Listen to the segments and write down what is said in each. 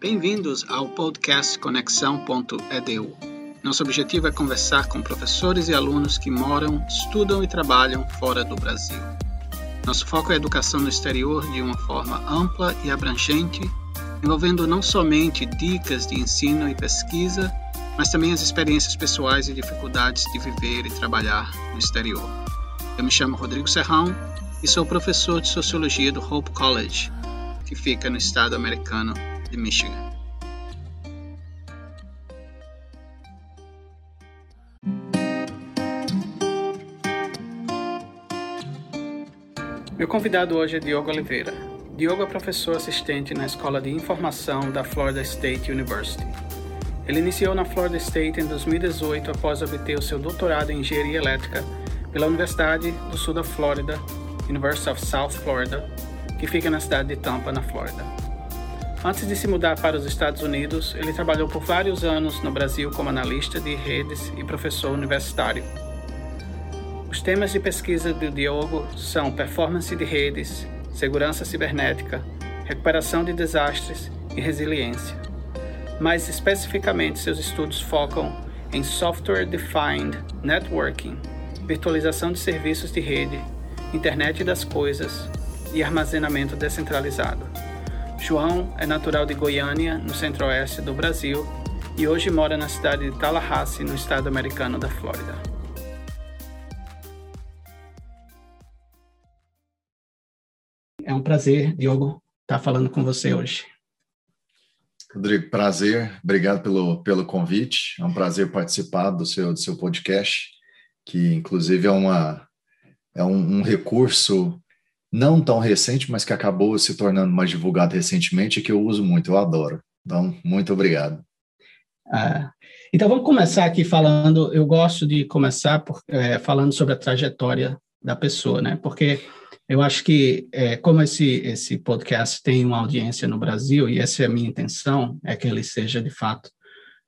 Bem-vindos ao podcast Conexão.edu. Nosso objetivo é conversar com professores e alunos que moram, estudam e trabalham fora do Brasil. Nosso foco é a educação no exterior de uma forma ampla e abrangente, envolvendo não somente dicas de ensino e pesquisa, mas também as experiências pessoais e dificuldades de viver e trabalhar no exterior. Eu me chamo Rodrigo Serrão e sou professor de Sociologia do Hope College, que fica no estado americano de Michigan. Meu convidado hoje é Diogo Oliveira. Diogo é professor assistente na Escola de Informação da Florida State University. Ele iniciou na Florida State em 2018 após obter o seu doutorado em engenharia elétrica pela Universidade do Sul da Flórida, University of South Florida, que fica na cidade de Tampa, na Flórida. Antes de se mudar para os Estados Unidos, ele trabalhou por vários anos no Brasil como analista de redes e professor universitário. Os temas de pesquisa do Diogo são performance de redes, segurança cibernética, recuperação de desastres e resiliência. Mais especificamente, seus estudos focam em Software Defined Networking, virtualização de serviços de rede, internet das coisas e armazenamento descentralizado. João é natural de Goiânia, no centro-oeste do Brasil, e hoje mora na cidade de Tallahassee, no estado americano da Flórida. É um prazer, Diogo, estar falando com você hoje. Rodrigo, prazer. Obrigado pelo, pelo convite. É um prazer participar do seu, do seu podcast, que inclusive é, uma, é um, um recurso não tão recente, mas que acabou se tornando mais divulgado recentemente e que eu uso muito, eu adoro. Então, muito obrigado. Ah, então, vamos começar aqui falando. Eu gosto de começar por, é, falando sobre a trajetória da pessoa, né? Porque eu acho que, é, como esse, esse podcast tem uma audiência no Brasil, e essa é a minha intenção, é que ele seja, de fato,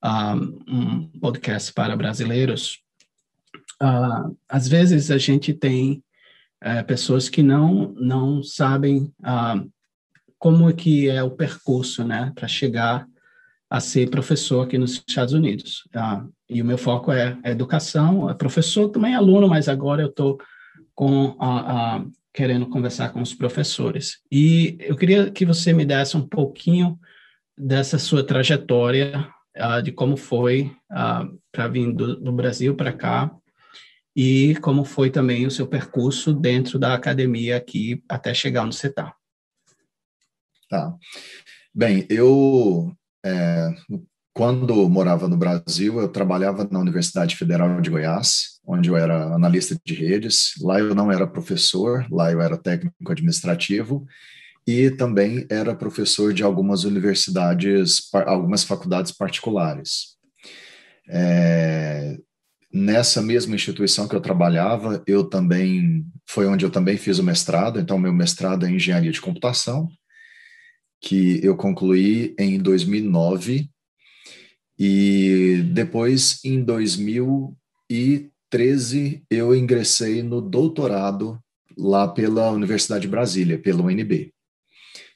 um, um podcast para brasileiros, uh, às vezes a gente tem é, pessoas que não não sabem ah, como é que é o percurso, né, para chegar a ser professor aqui nos Estados Unidos. Ah, e o meu foco é, é educação, é professor também aluno, mas agora eu estou com a, a, querendo conversar com os professores. E eu queria que você me desse um pouquinho dessa sua trajetória, uh, de como foi uh, para vir do, do Brasil para cá, e como foi também o seu percurso dentro da academia aqui até chegar onde você está. Tá. Bem, eu, é, quando morava no Brasil, eu trabalhava na Universidade Federal de Goiás, onde eu era analista de redes. Lá eu não era professor, lá eu era técnico administrativo e também era professor de algumas universidades, algumas faculdades particulares. É, Nessa mesma instituição que eu trabalhava, eu também foi onde eu também fiz o mestrado. Então, meu mestrado é em engenharia de computação, que eu concluí em 2009 e depois em 2013 eu ingressei no doutorado lá pela Universidade de Brasília, pela UNB.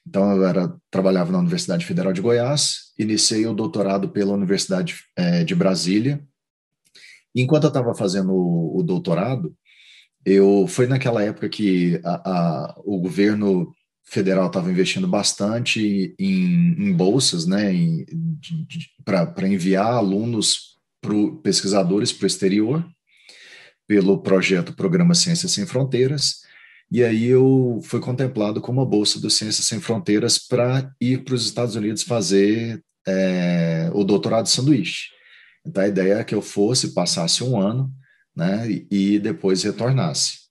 Então, eu era, trabalhava na Universidade Federal de Goiás, iniciei o doutorado pela Universidade é, de Brasília, Enquanto eu estava fazendo o, o, doutorado, eu foi naquela época que a, a, o governo federal estava investindo bastante em, em bolsas, né, para enviar alunos, pesquisadores para o exterior, pelo projeto Programa Ciências Sem Fronteiras, e aí eu fui contemplado com uma bolsa do Ciências Sem Fronteiras para ir para os Estados Unidos fazer é, o doutorado de sanduíche. Então a ideia é que eu fosse, passasse um ano, né, e, depois retornasse.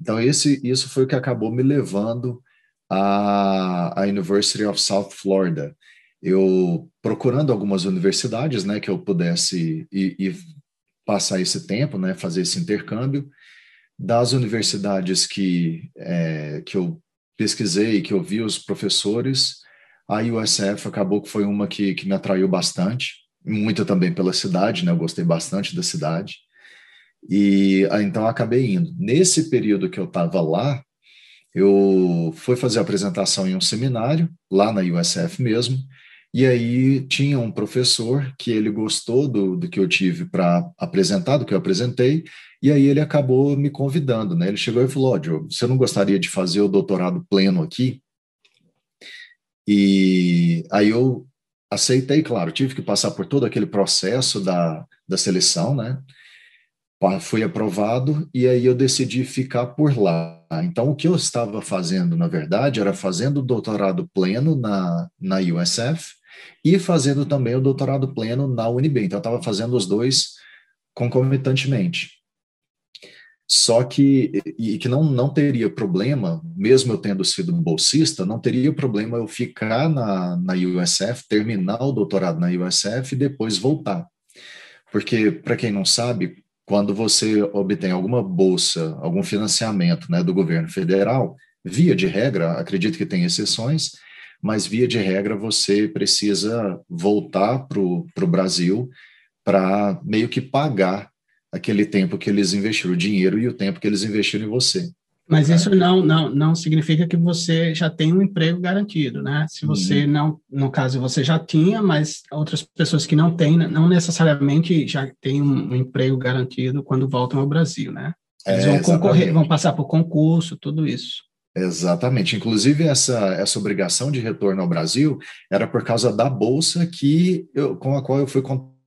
Então esse, isso foi o que acabou me levando à, à University of South Florida. Eu procurando algumas universidades, né, que eu pudesse ir passar esse tempo, né, fazer esse intercâmbio. Das universidades que é, que eu pesquisei, que eu vi os professores, a USF acabou que foi uma que, que me atraiu bastante muito também pela cidade, né? Eu gostei bastante da cidade. E ah, então acabei indo. Nesse período que eu estava lá, eu fui fazer a apresentação em um seminário, lá na USF mesmo, E aí tinha um professor que ele gostou do, do que eu tive para apresentar, do que eu apresentei, e aí ele acabou me convidando, né? Ele chegou e falou: Ó, oh, Diogo, você não gostaria de fazer o doutorado pleno aqui? E aí eu aceitei, claro, tive que passar por todo aquele processo da, da seleção, né? Fui aprovado e aí eu decidi ficar por lá. Então, o que eu estava fazendo, na verdade, era fazendo o doutorado pleno na, na USF e fazendo também o doutorado pleno na UNB. Então, eu estava fazendo os dois concomitantemente. Só que, e que não, não teria problema, mesmo eu tendo sido bolsista, não teria problema eu ficar na, na USF, terminar o doutorado na USF e depois voltar. Porque, para quem não sabe, quando você obtém alguma bolsa, algum financiamento né, do governo federal, via de regra, acredito que tem exceções, mas via de regra você precisa voltar para o Brasil para meio que pagar aquele tempo que eles investiram, o dinheiro e o tempo que eles investiram em você. Mas isso não, não, não significa que você já tem um emprego garantido, né? Se você uhum. não, no caso, você já tinha, mas outras pessoas que não têm, não necessariamente já têm um, um emprego garantido quando voltam ao Brasil, né? Eles é, vão concorrer, vão passar por concurso, tudo isso. Exatamente. Inclusive, essa, essa obrigação de retorno ao Brasil era por causa da bolsa que eu, com a qual eu fui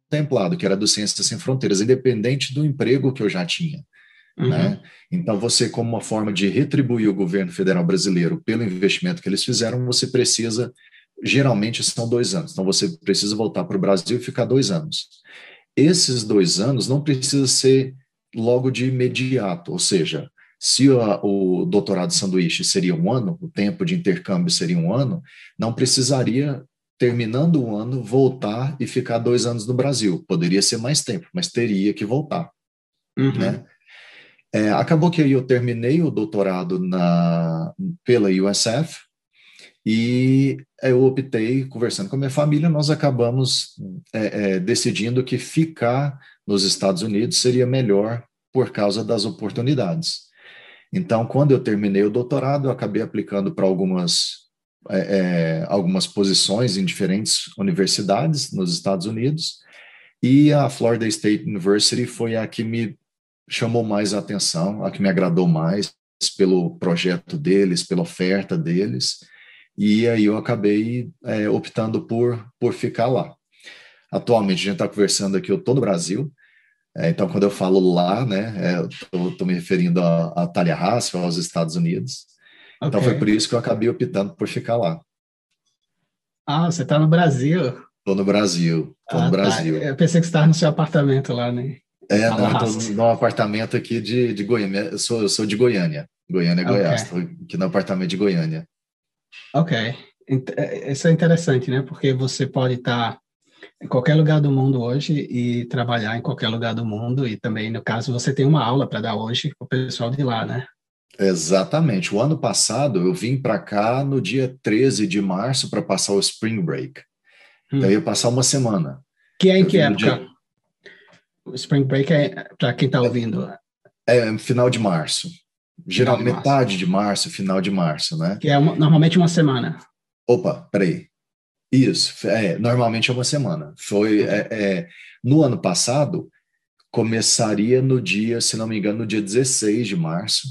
contemplado, que era do Ciências Sem Fronteiras, independente do emprego que eu já tinha. Uhum. Né? Então, você, como uma forma de retribuir o governo federal brasileiro pelo investimento que eles fizeram, você precisa, geralmente são dois anos. Então, você precisa voltar para o Brasil e ficar dois anos. Esses dois anos não precisa ser logo de imediato, ou seja, se o, o doutorado sanduíche seria um ano, o tempo de intercâmbio seria um ano, não precisaria, terminando o ano, voltar e ficar dois anos no Brasil. Poderia ser mais tempo, mas teria que voltar. Uhum. Né? É, acabou que eu terminei o doutorado na, pela USF e eu optei, conversando com a minha família, nós acabamos é, é, decidindo que ficar nos Estados Unidos seria melhor por causa das oportunidades. Então, quando eu terminei o doutorado, eu acabei aplicando para algumas, é, é, algumas posições em diferentes universidades nos Estados Unidos, e a Florida State University foi a que me chamou mais a atenção, a que me agradou mais pelo projeto deles, pela oferta deles, e aí eu acabei é, optando por, por ficar lá. Atualmente, a gente está conversando aqui, eu estou no Brasil, é, então, quando eu falo lá, né, é, estou me referindo a, a Tallahassee, aos Estados Unidos. Okay. Então, foi por isso que eu acabei optando por ficar lá. Ah, você está no Brasil? Estou no Brasil, estou ah, no tá. Brasil. Eu pensei que você estava no seu apartamento lá, né? É, não, estou num apartamento aqui de, de Goiânia. Eu sou, eu sou de Goiânia, Goiânia, okay. Goiás. Estou aqui no apartamento de Goiânia. Ok. É, isso é interessante, né? Porque você pode estar em qualquer lugar do mundo hoje e trabalhar em qualquer lugar do mundo. E também, no caso, você tem uma aula para dar hoje para o pessoal de lá, né? Exatamente. O ano passado eu vim para cá no dia 13 de março para passar o Spring Break. Hum. Então eu ia passar uma semana. Que é em que época? Dia... O Spring Break é para quem está ouvindo. É, é final de março. Geral, de metade março. de março, final de março, né? Que é uma, normalmente uma semana. Opa, peraí. Isso, é, normalmente é uma semana. Foi é, é, no ano passado, começaria no dia, se não me engano, no dia 16 de março.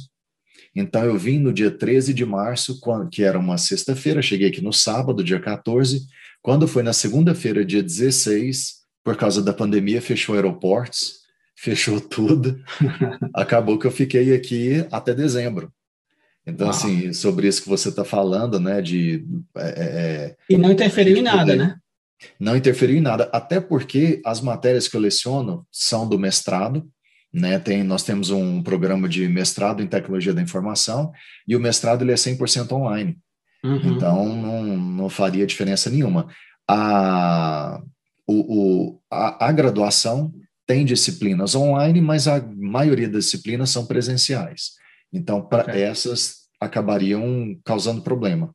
Então eu vim no dia 13 de março, que era uma sexta-feira, cheguei aqui no sábado, dia 14. Quando foi na segunda-feira, dia 16, por causa da pandemia, fechou aeroportos, fechou tudo. Acabou que eu fiquei aqui até dezembro. Então, Uau. assim, sobre isso que você está falando, né, de... É, é, é, e não interferiu em nada, né? Não interferiu em nada, até porque as matérias que eu leciono são do mestrado, né, tem, nós temos um programa de mestrado em tecnologia da informação, e o mestrado ele é 100% online, uhum. então não, não faria diferença nenhuma. A, o, o, a, a graduação tem disciplinas online, mas a maioria das disciplinas são presenciais. Então, para okay. essas acabariam causando problema.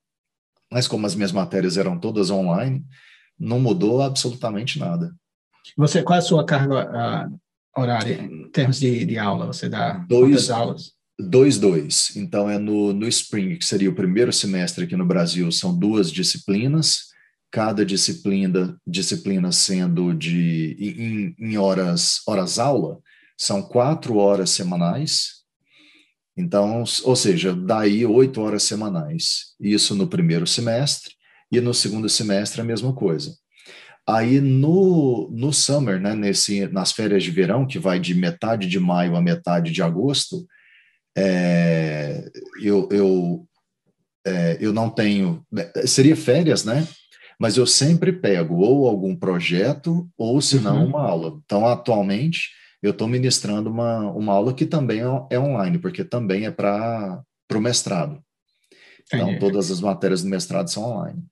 Mas como as minhas matérias eram todas online, não mudou absolutamente nada. Você qual é a sua carga horária em termos de, de aula? Você dá dois aulas? Dois, dois. Então é no, no Spring, que seria o primeiro semestre aqui no Brasil, são duas disciplinas cada disciplina, disciplina sendo de em, em horas horas aula, são quatro horas semanais. Então, ou seja, daí oito horas semanais. Isso no primeiro semestre e no segundo semestre a mesma coisa. Aí no, no summer, né, nesse, nas férias de verão, que vai de metade de maio a metade de agosto, é, eu, eu, é, eu não tenho. Seria férias, né? Mas eu sempre pego ou algum projeto ou, se não, uhum. uma aula. Então, atualmente, eu estou ministrando uma, uma aula que também é, é online, porque também é para o mestrado. Então, todas as matérias do mestrado são online.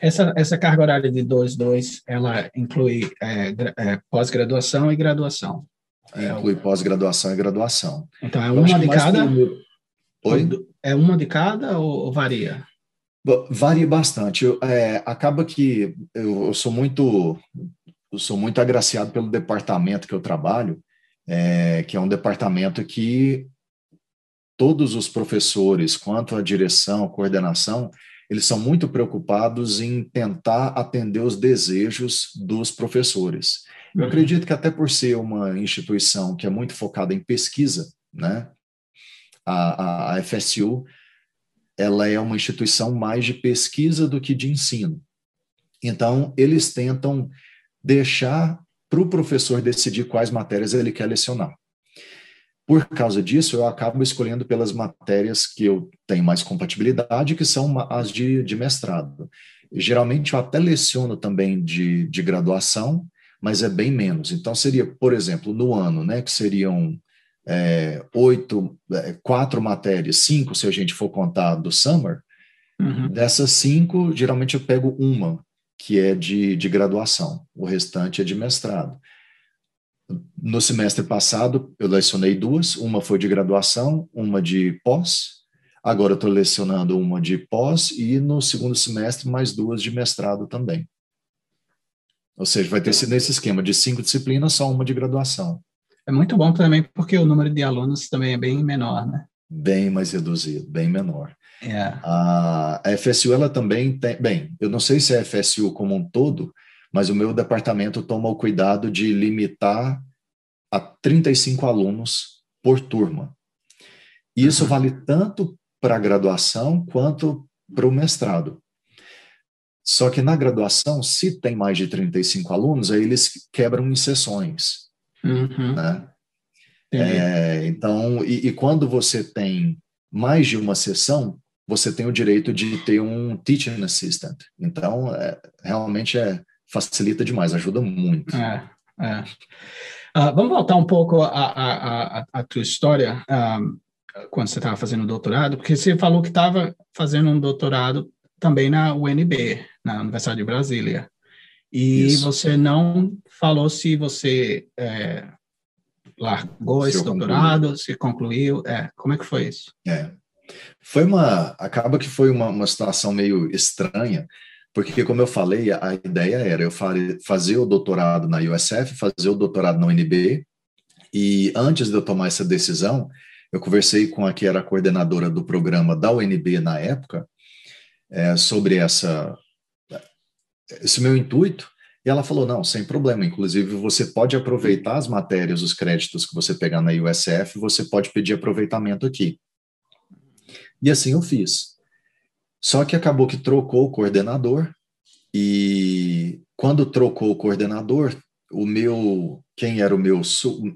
Essa, essa carga horária de 2-2, ela inclui é, é, pós-graduação e graduação? É, inclui pós-graduação e graduação. Então, é uma de cada? Oi? É uma de cada ou, varia? Varia bastante. Eu, é, acaba que eu, eu, sou muito eu sou muito agraciado pelo departamento que eu trabalho, é, que é um departamento que todos os professores, quanto a direção, coordenação, eles são muito preocupados em tentar atender os desejos dos professores. Eu uhum. acredito que até por ser uma instituição que é muito focada em pesquisa, né, a, a, a FSU, ela é uma instituição mais de pesquisa do que de ensino. Então, eles tentam deixar para o professor decidir quais matérias ele quer lecionar. Por causa disso, eu acabo escolhendo pelas matérias que eu tenho mais compatibilidade, que são as de, de mestrado. Geralmente, eu até leciono também de, de graduação, mas é bem menos. Então, seria, por exemplo, no ano, né, que seriam é, oito, é, quatro matérias, cinco, se a gente for contar do summer, uhum. dessas cinco, geralmente eu pego uma, que é de, de graduação, o restante é de mestrado. No semestre passado, eu lecionei duas, uma foi de graduação, uma de pós. Agora estou lecionando uma de pós e no segundo semestre mais duas de mestrado também. Ou seja, vai ter sido nesse esquema de cinco disciplinas, só uma de graduação. É muito bom também porque o número de alunos também é bem menor, né? Bem mais reduzido, bem menor. É. A, a FSU, ela também tem... Bem, eu não sei se é a FSU como um todo, mas o meu departamento toma o cuidado de limitar a 35 alunos por turma. E isso uhum. vale tanto para a graduação quanto para o mestrado. Só que na graduação, se tem mais de 35 alunos, aí eles quebram em sessões. Uhum. Né? É, então, e, e, quando você tem mais de uma sessão, você tem o direito de ter um teaching assistant. Então, é, realmente é, facilita demais, ajuda muito. É, é. Uh, vamos voltar um pouco à tua história, uh, quando você estava fazendo doutorado, porque você falou que estava fazendo um doutorado também na UNB, na Universidade de Brasília. E Isso. você não falou se você é, largou se esse doutorado, se concluiu. É, como é que foi isso? É. Foi uma. Acaba que foi uma, uma situação meio estranha, porque, como eu falei, a ideia era eu fazer o doutorado na USF, fazer o doutorado na UNB, e antes de eu tomar essa decisão, eu conversei com a que era a coordenadora do programa da UNB na época, é, sobre essa, esse meu intuito, e ela falou: não, sem problema. Inclusive, você pode aproveitar as matérias, os créditos que você pegar na USF, você pode pedir aproveitamento aqui. E assim eu fiz. Só que acabou que trocou o coordenador e quando trocou o coordenador, o meu quem era o meu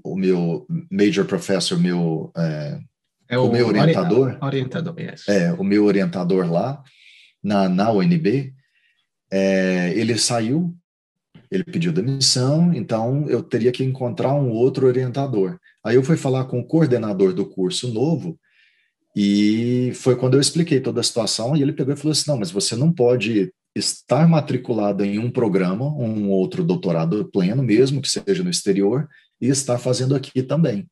o meu major professor, meu é, é o, o, meu orientador, orientador yes. é o meu orientador lá na na UNB, é, ele saiu, ele pediu demissão, então eu teria que encontrar um outro orientador. Aí eu fui falar com o coordenador do curso novo e foi quando eu expliquei toda a situação e ele pegou e falou assim: não, mas você não pode estar matriculado em um programa, um outro doutorado pleno, mesmo que seja no exterior, e estar fazendo aqui também.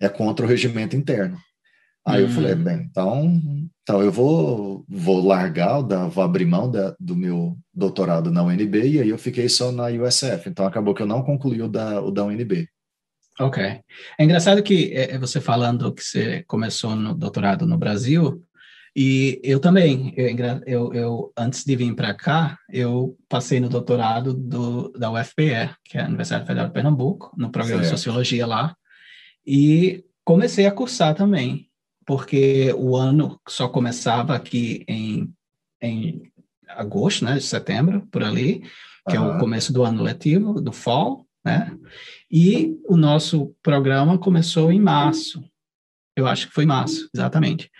É contra o regimento interno. Aí hum. eu falei, bem, então, então eu vou, vou largar, vou abrir mão da, do meu doutorado na UNB, e aí eu fiquei só na USF. Então acabou que eu não concluí o da, o da UNB. Ok. É engraçado que é, é, você falando que você começou no doutorado no Brasil, E eu também, eu, eu, eu antes de vir para cá, eu passei no doutorado do, da UFPE, que é a Universidade Federal de Pernambuco, no programa certo. de Sociologia lá, e comecei a cursar também, porque o ano só começava aqui em, em agosto, né, de setembro, por ali, que uhum. é o começo do ano letivo, do fall, né, e o nosso programa começou em março, eu acho que foi março, exatamente.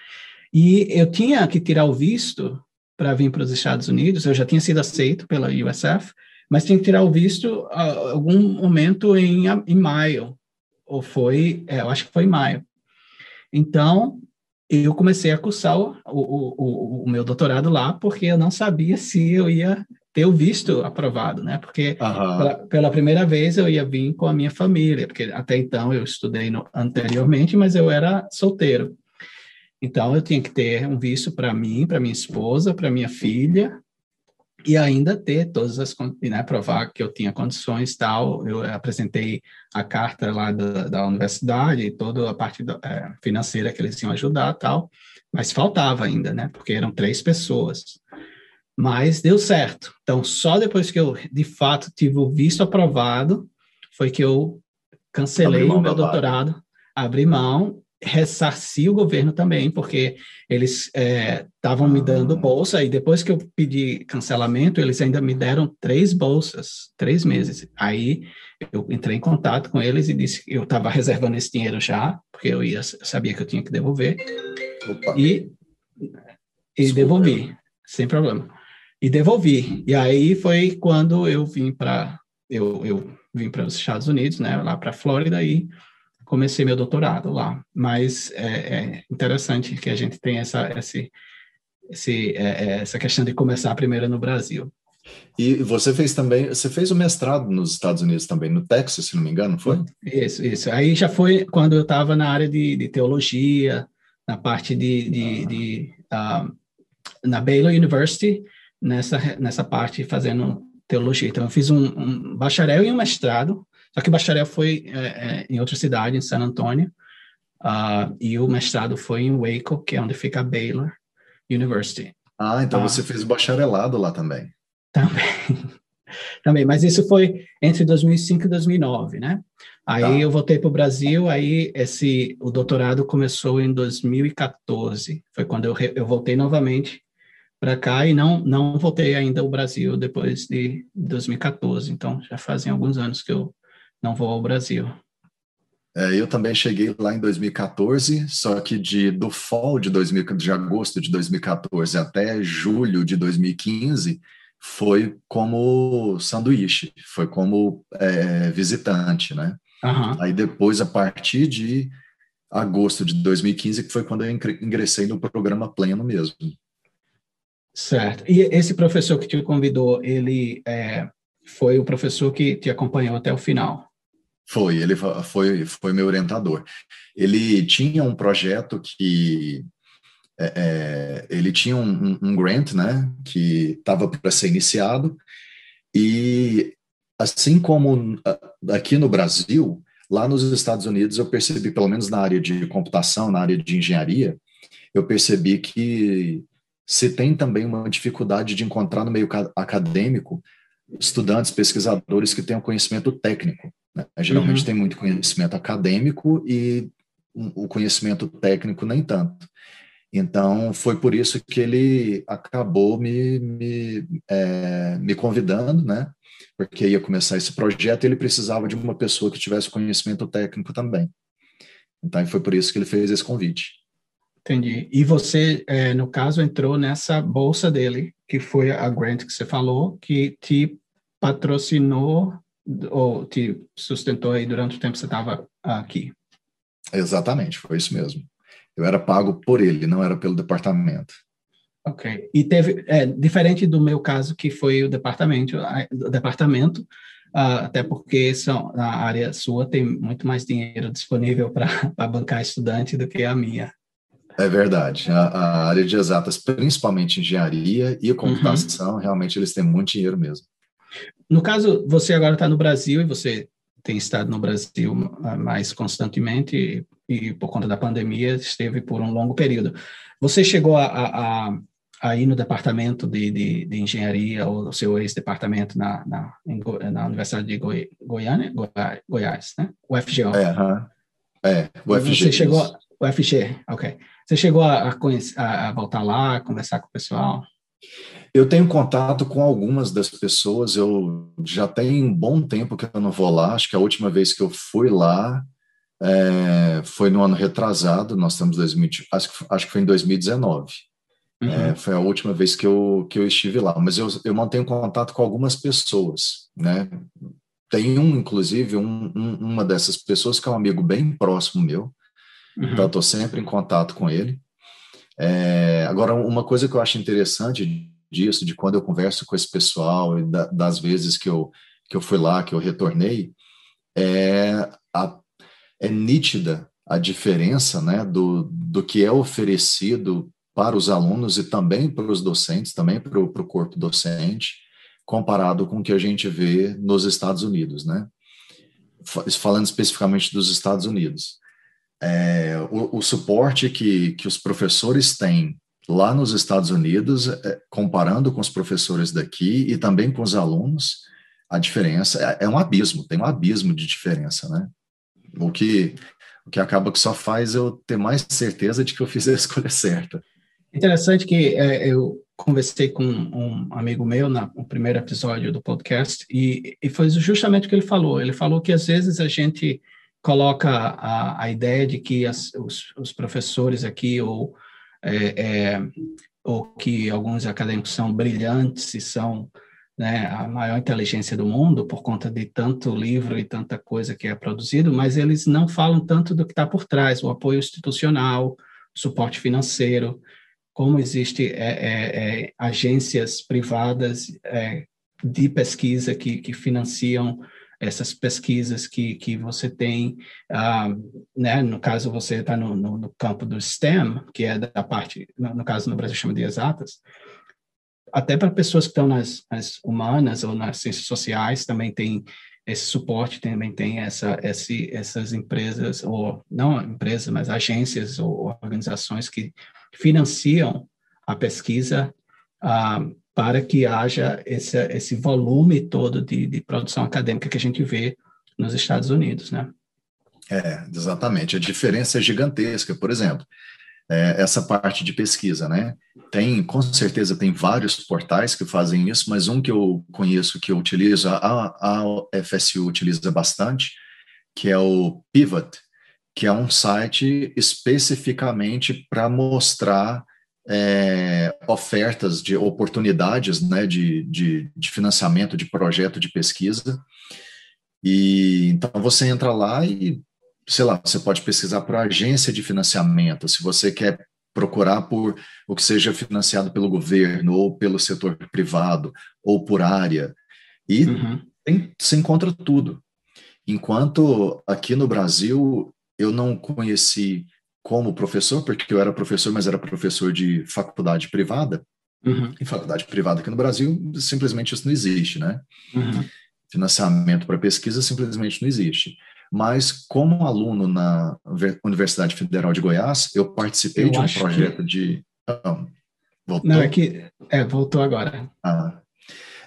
E eu tinha que tirar o visto para vir para os Estados Unidos, eu já tinha sido aceito pela USF, mas tinha que tirar o visto a ah, algum momento em, em maio, ou foi, é, eu acho que foi em maio. Então, eu comecei a cursar o, o, o, o, meu doutorado lá, porque eu não sabia se eu ia ter o visto aprovado, né? Porque uhum. pela, pela, primeira vez eu ia vir com a minha família, porque até então eu estudei no, anteriormente, mas eu era solteiro. Então, eu tinha que ter um visto para mim, para minha esposa, para minha filha, e ainda ter todas as, né, provar que eu tinha condições tal. Eu apresentei a carta lá da, da universidade, toda a parte do, é, financeira que eles iam ajudar tal, mas faltava ainda, né, porque eram três pessoas. Mas deu certo. Então, só depois que eu, de fato, tive o visto aprovado, foi que eu cancelei o meu doutorado, abri mão ressarci o governo também, porque eles estavam é, me dando ah. bolsa, e depois que eu pedi cancelamento, eles ainda me deram três bolsas, três meses. Aí eu entrei em contato com eles e disse que eu estava reservando esse dinheiro já, porque eu ia, sabia que eu tinha que devolver, Opa. e, e devolvi, sem problema. E devolvi. E aí foi quando eu vim para eu, eu vim para os Estados Unidos, né, lá para a Flórida, e comecei meu doutorado lá. Mas é, é interessante que a gente tem essa, esse, esse, é, é, essa questão de começar primeiro no Brasil. E você fez também, você fez o mestrado nos Estados Unidos também, no Texas, se não me engano, foi? Isso, isso. Aí já foi quando eu estava na área de, de, teologia, na parte de, de, ah. de uh, na Baylor University, nessa, nessa parte fazendo teologia. Então, eu fiz um, um bacharel e um mestrado só que o bacharel foi é, é, em outra cidade, em San Antônio, uh, e o mestrado foi em Waco, que é onde fica a Baylor University. Ah, então uh, você fez o bacharelado lá também. Também. também, mas isso foi entre 2005 e 2009, né? Aí tá. eu voltei para o Brasil, aí esse, o doutorado começou em 2014, foi quando eu, eu voltei novamente para cá e não não voltei ainda ao Brasil depois de 2014, então já fazem alguns anos que eu não vou ao Brasil. É, eu também cheguei lá em 2014, só que de, do fall de, 2000, de agosto de 2014 até julho de 2015 foi como sanduíche, foi como é, visitante, né? Uhum. Aí depois, a partir de agosto de 2015, que foi quando eu ingressei no programa pleno mesmo. Certo. E esse professor que te convidou, ele é, foi o professor que te acompanhou até o final? Foi, ele foi, foi meu orientador. Ele tinha um projeto que é, é, ele tinha um, um, grant, né, que estava para ser iniciado e assim como aqui no Brasil, lá nos Estados Unidos eu percebi, pelo menos na área de computação, na área de engenharia, eu percebi que se tem também uma dificuldade de encontrar no meio acadêmico estudantes, pesquisadores que tenham conhecimento técnico. Né? Geralmente uhum. tem muito conhecimento acadêmico e o conhecimento técnico nem tanto. Então, foi por isso que ele acabou me, me, é, me convidando, né? Porque ia começar esse projeto e ele precisava de uma pessoa que tivesse conhecimento técnico também. Então, foi por isso que ele fez esse convite. Entendi. E você, é, no caso, entrou nessa bolsa dele, que foi a grant que você falou, que te patrocinou ou te sustentou aí durante o tempo que você estava aqui? Exatamente, foi isso mesmo. Eu era pago por ele, não era pelo departamento. Ok. E teve, é, diferente do meu caso, que foi o departamento, o departamento, uh, até porque são, a área sua tem muito mais dinheiro disponível para bancar estudante do que a minha. É verdade. A, a, área de exatas, principalmente engenharia e computação, uhum. realmente eles têm muito dinheiro mesmo. No caso, você agora está no Brasil e você tem estado no Brasil mais constantemente e por conta da pandemia esteve por um longo período. Você chegou a, a, a ir no departamento de, de, de engenharia, ou o seu ex-departamento na, na, na Universidade de Goi, Goiânia, Goiás, né? O FGO. É, é o FG. Você chegou, o FG, ok. Você chegou a, conhecer, a, voltar lá, conversar com o pessoal? Eu tenho contato com algumas das pessoas, eu já tenho um bom tempo que eu não vou lá, acho que a última vez que eu fui lá é, foi no ano retrasado, nós estamos 2000, acho, acho que foi em 2019. Uhum. É, foi a última vez que eu, que eu estive lá, mas eu, eu mantenho contato com algumas pessoas, né? Tem um, inclusive, um, um, uma dessas pessoas que é um amigo bem próximo meu, uhum. então estou sempre em contato com ele. É, agora, uma coisa que eu acho interessante disso, de quando eu converso com esse pessoal e da, das vezes que eu, que eu fui lá, que eu retornei, é, a, é nítida a diferença né, do, do que é oferecido para os alunos e também para os docentes, também para o, corpo docente, comparado com o que a gente vê nos Estados Unidos, né? Falando especificamente dos Estados Unidos. É, o, o, suporte que, que os professores têm lá nos Estados Unidos, é, comparando com os professores daqui e também com os alunos, a diferença é, é, um abismo, tem um abismo de diferença, né? O que, o que acaba que só faz eu ter mais certeza de que eu fiz a escolha certa. Interessante que é, eu conversei com um amigo meu na, no primeiro episódio do podcast e, e, foi justamente o que ele falou. Ele falou que às vezes a gente coloca a, a ideia de que as, os, os, professores aqui ou, é, é, ou que alguns acadêmicos são brilhantes e são né, a maior inteligência do mundo por conta de tanto livro e tanta coisa que é produzido, mas eles não falam tanto do que está por trás, o apoio institucional, suporte financeiro, como existe é, é, é, agências privadas é, de pesquisa que, que financiam essas pesquisas que, que você tem, ah, né, no caso você está no, no, no, campo do STEM, que é da parte, no, no caso no Brasil chama de exatas, até para pessoas que estão nas, nas, humanas ou nas ciências sociais também tem esse suporte, também tem essa, esse, essas empresas, ou não empresas, mas agências ou organizações que financiam a pesquisa ah, para que haja esse, esse volume todo de, de produção acadêmica que a gente vê nos Estados Unidos, né? É, exatamente. A diferença é gigantesca. Por exemplo, é, essa parte de pesquisa, né? Tem, com certeza, tem vários portais que fazem isso, mas um que eu conheço que eu utilizo, a, a FSU utiliza bastante, que é o Pivot, que é um site especificamente para mostrar é, ofertas de oportunidades né, de, de, de, financiamento de projeto de pesquisa. E então você entra lá e, sei lá, você pode pesquisar por agência de financiamento, se você quer procurar por o que seja financiado pelo governo ou pelo setor privado ou por área. E uhum. tem, você encontra tudo. Enquanto aqui no Brasil eu não conheci como professor, porque eu era professor, mas era professor de faculdade privada. Uhum. Em faculdade privada aqui no Brasil, simplesmente isso não existe, né? Uhum. Financiamento para pesquisa simplesmente não existe. Mas, como aluno na Universidade Federal de Goiás, eu participei eu de um projeto que... de. Ah, voltou? Não, é que. É, voltou agora. Ah.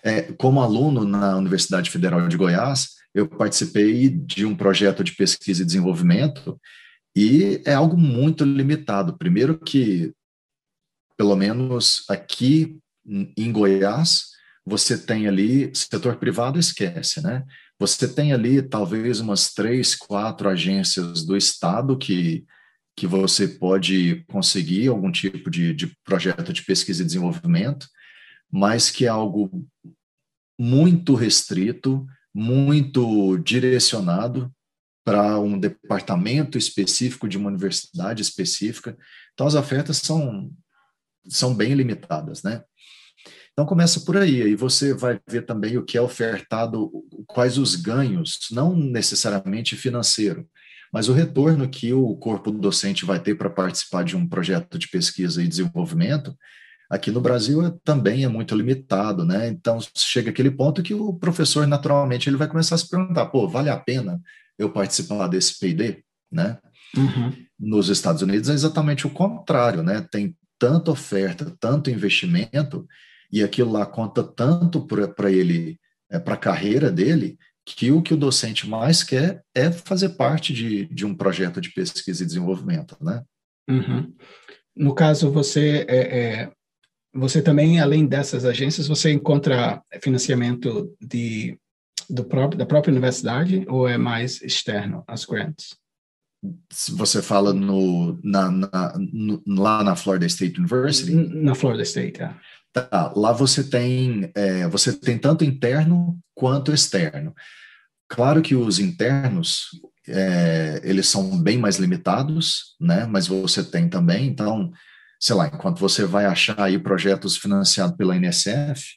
É, como aluno na Universidade Federal de Goiás, eu participei de um projeto de pesquisa e desenvolvimento e é algo muito limitado. Primeiro que, pelo menos aqui em Goiás, você tem ali, setor privado esquece, né? Você tem ali talvez umas três, quatro agências do Estado que, que você pode conseguir algum tipo de, de projeto de pesquisa e desenvolvimento, mas que é algo muito restrito, muito direcionado para um departamento específico de uma universidade específica. Então, as ofertas são, são bem limitadas, né? Então, começa por aí, aí você vai ver também o que é ofertado, quais os ganhos, não necessariamente financeiro, mas o retorno que o corpo docente vai ter para participar de um projeto de pesquisa e desenvolvimento aqui no Brasil é, também é muito limitado, né? Então chega aquele ponto que o professor naturalmente ele vai começar a se perguntar, pô, vale a pena eu participar desse P&D, né? Uhum. Nos Estados Unidos é exatamente o contrário, né? Tem tanta oferta, tanto investimento, e aquilo lá conta tanto para ele, é, para a carreira dele, que o que o docente mais quer é fazer parte de, de um projeto de pesquisa e desenvolvimento, né? Uhum. No caso, você é, é, você também, além dessas agências, você encontra financiamento de, do próprio, da própria universidade ou é mais externo, as grants? Você fala no, na, na no, lá na Florida State University? Na Florida State, é. Tá, lá você tem, é, você tem tanto interno quanto externo. Claro que os internos, é, eles são bem mais limitados, né? Mas você tem também, então, sei lá, enquanto você vai achar aí projetos financiados pela NSF,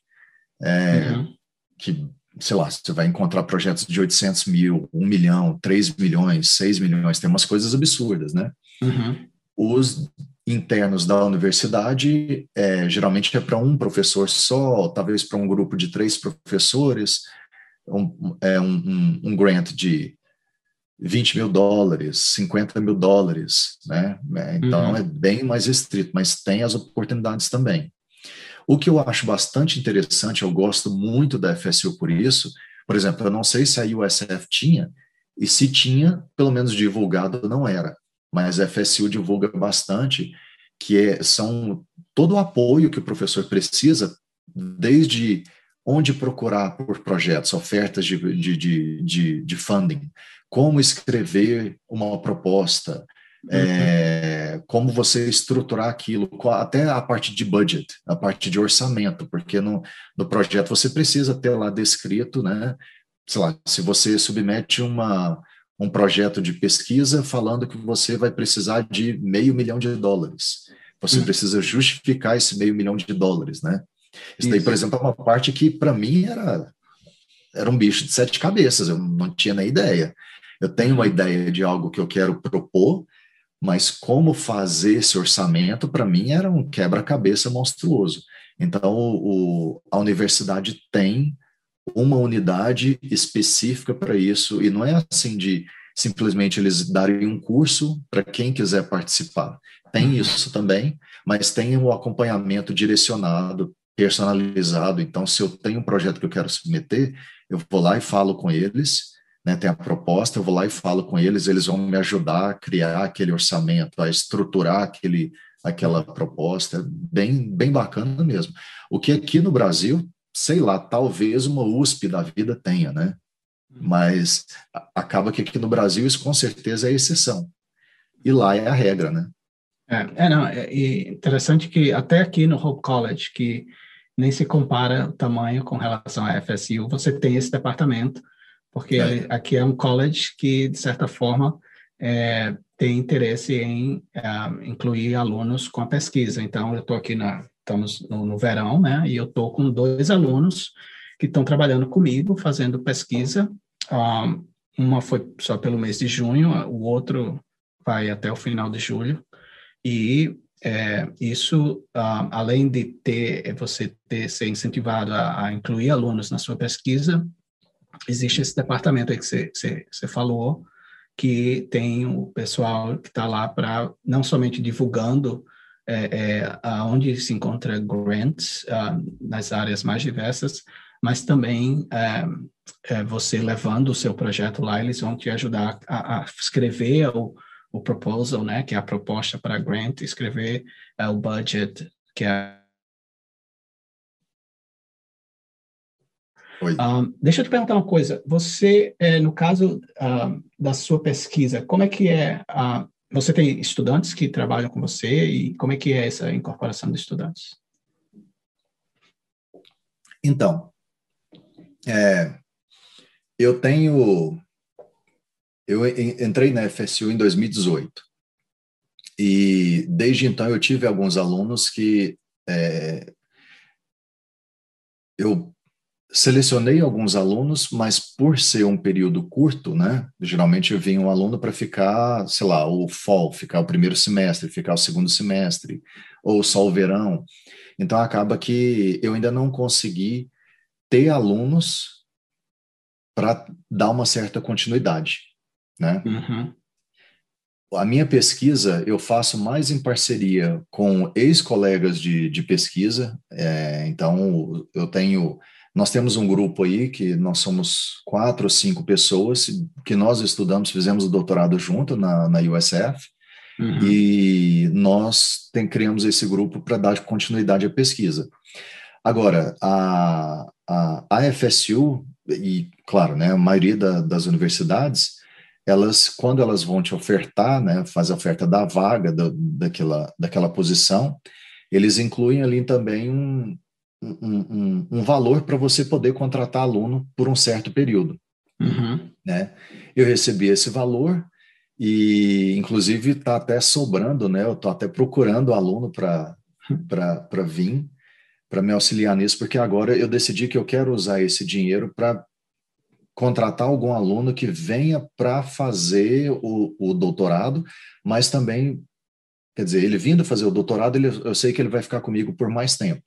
é, uhum. que, sei lá, você vai encontrar projetos de 800 mil, 1 milhão, 3 milhões, 6 milhões, tem umas coisas absurdas, né? Uhum. Os internos da universidade, é, geralmente é para um professor só, talvez para um grupo de três professores, um, é um, um, um grant de 20 mil dólares, 50 mil dólares, né? É, então uhum. é bem mais restrito, mas tem as oportunidades também. O que eu acho bastante interessante, eu gosto muito da FSU por isso, por exemplo, eu não sei se a USF tinha, e se tinha, pelo menos divulgado não era, mas a FSU divulga bastante, que é, são todo o apoio que o professor precisa, desde onde procurar por projetos, ofertas de, de, de, de, funding, como escrever uma proposta. É, como você estruturar aquilo, até a parte de budget, a parte de orçamento, porque no, no projeto você precisa ter lá descrito, né? Sei lá, se você submete uma, um projeto de pesquisa falando que você vai precisar de meio milhão de dólares, você uhum. precisa justificar esse meio milhão de dólares, né? Isso daí, por exemplo, é uma parte que para mim era era um bicho de sete cabeças, eu não tinha nem ideia. Eu tenho uma ideia de algo que eu quero propor, mas como fazer esse orçamento, para mim, era um quebra-cabeça monstruoso. Então, o, a universidade tem uma unidade específica para isso, e não é assim de simplesmente eles darem um curso para quem quiser participar. Tem uhum. isso também, mas tem o um acompanhamento direcionado, personalizado. Então, se eu tenho um projeto que eu quero submeter, eu vou lá e falo com eles, né, tem a proposta, eu vou lá e falo com eles, eles vão me ajudar a criar aquele orçamento, a estruturar aquele, aquela proposta, bem, bem bacana mesmo. O que aqui no Brasil, sei lá, talvez uma USP da vida tenha, né? Mas acaba que aqui no Brasil isso com certeza é exceção. E lá é a regra, né? É, é não, é, é interessante que até aqui no Hope College, que nem se compara o tamanho com relação à FSU, você tem esse departamento porque é. aqui é um college que, de certa forma, é, tem interesse em é, incluir alunos com a pesquisa. Então, eu estou aqui na, estamos no, no, verão, né? E eu estou com dois alunos que estão trabalhando comigo, fazendo pesquisa. Um, uma foi só pelo mês de junho, o outro vai até o final de julho. E é, isso, uh, além de ter você ter ser incentivado a, a, incluir alunos na sua pesquisa, existe esse departamento aí que você, falou, que tem o pessoal que está lá para não somente divulgando é, é, onde se encontra grants uh, nas áreas mais diversas, mas também é, é, você levando o seu projeto lá, eles vão te ajudar a, a escrever o, o proposal, né, que é a proposta para grant, escrever uh, o budget, que é Um, deixa eu te perguntar uma coisa. Você, é, no caso uh, da sua pesquisa, como é que é? Uh, você tem estudantes que trabalham com você e como é que é essa incorporação de estudantes? Então, é, eu tenho, eu entrei na FSU em 2018 e desde então eu tive alguns alunos que é, eu Selecionei alguns alunos, mas por ser um período curto, né? Geralmente vinha um aluno para ficar, sei lá, o fall, ficar o primeiro semestre, ficar o segundo semestre, ou só o verão. Então acaba que eu ainda não consegui ter alunos para dar uma certa continuidade, né? Uhum. a minha pesquisa eu faço mais em parceria com ex-colegas de, de pesquisa. É, então, eu tenho. Nós temos um grupo aí que nós somos quatro ou cinco pessoas que nós estudamos, fizemos o doutorado junto na, na USF. Uhum. E nós tem, criamos esse grupo para dar continuidade à pesquisa. Agora, a, a, a FSU, e claro, né, a maioria da, das universidades, elas, quando elas vão te ofertar, né, faz a oferta da vaga, do, daquela, daquela posição, eles incluem ali também um, um, um, um valor para você poder contratar aluno por um certo período. Uhum. Né? Eu recebi esse valor e, inclusive, está até sobrando, né? Eu estou até procurando aluno para vir, para me auxiliar nisso, porque agora eu decidi que eu quero usar esse dinheiro para contratar algum aluno que venha para fazer o, o, doutorado, mas também, quer dizer, ele vindo fazer o doutorado, ele, eu sei que ele vai ficar comigo por mais tempo.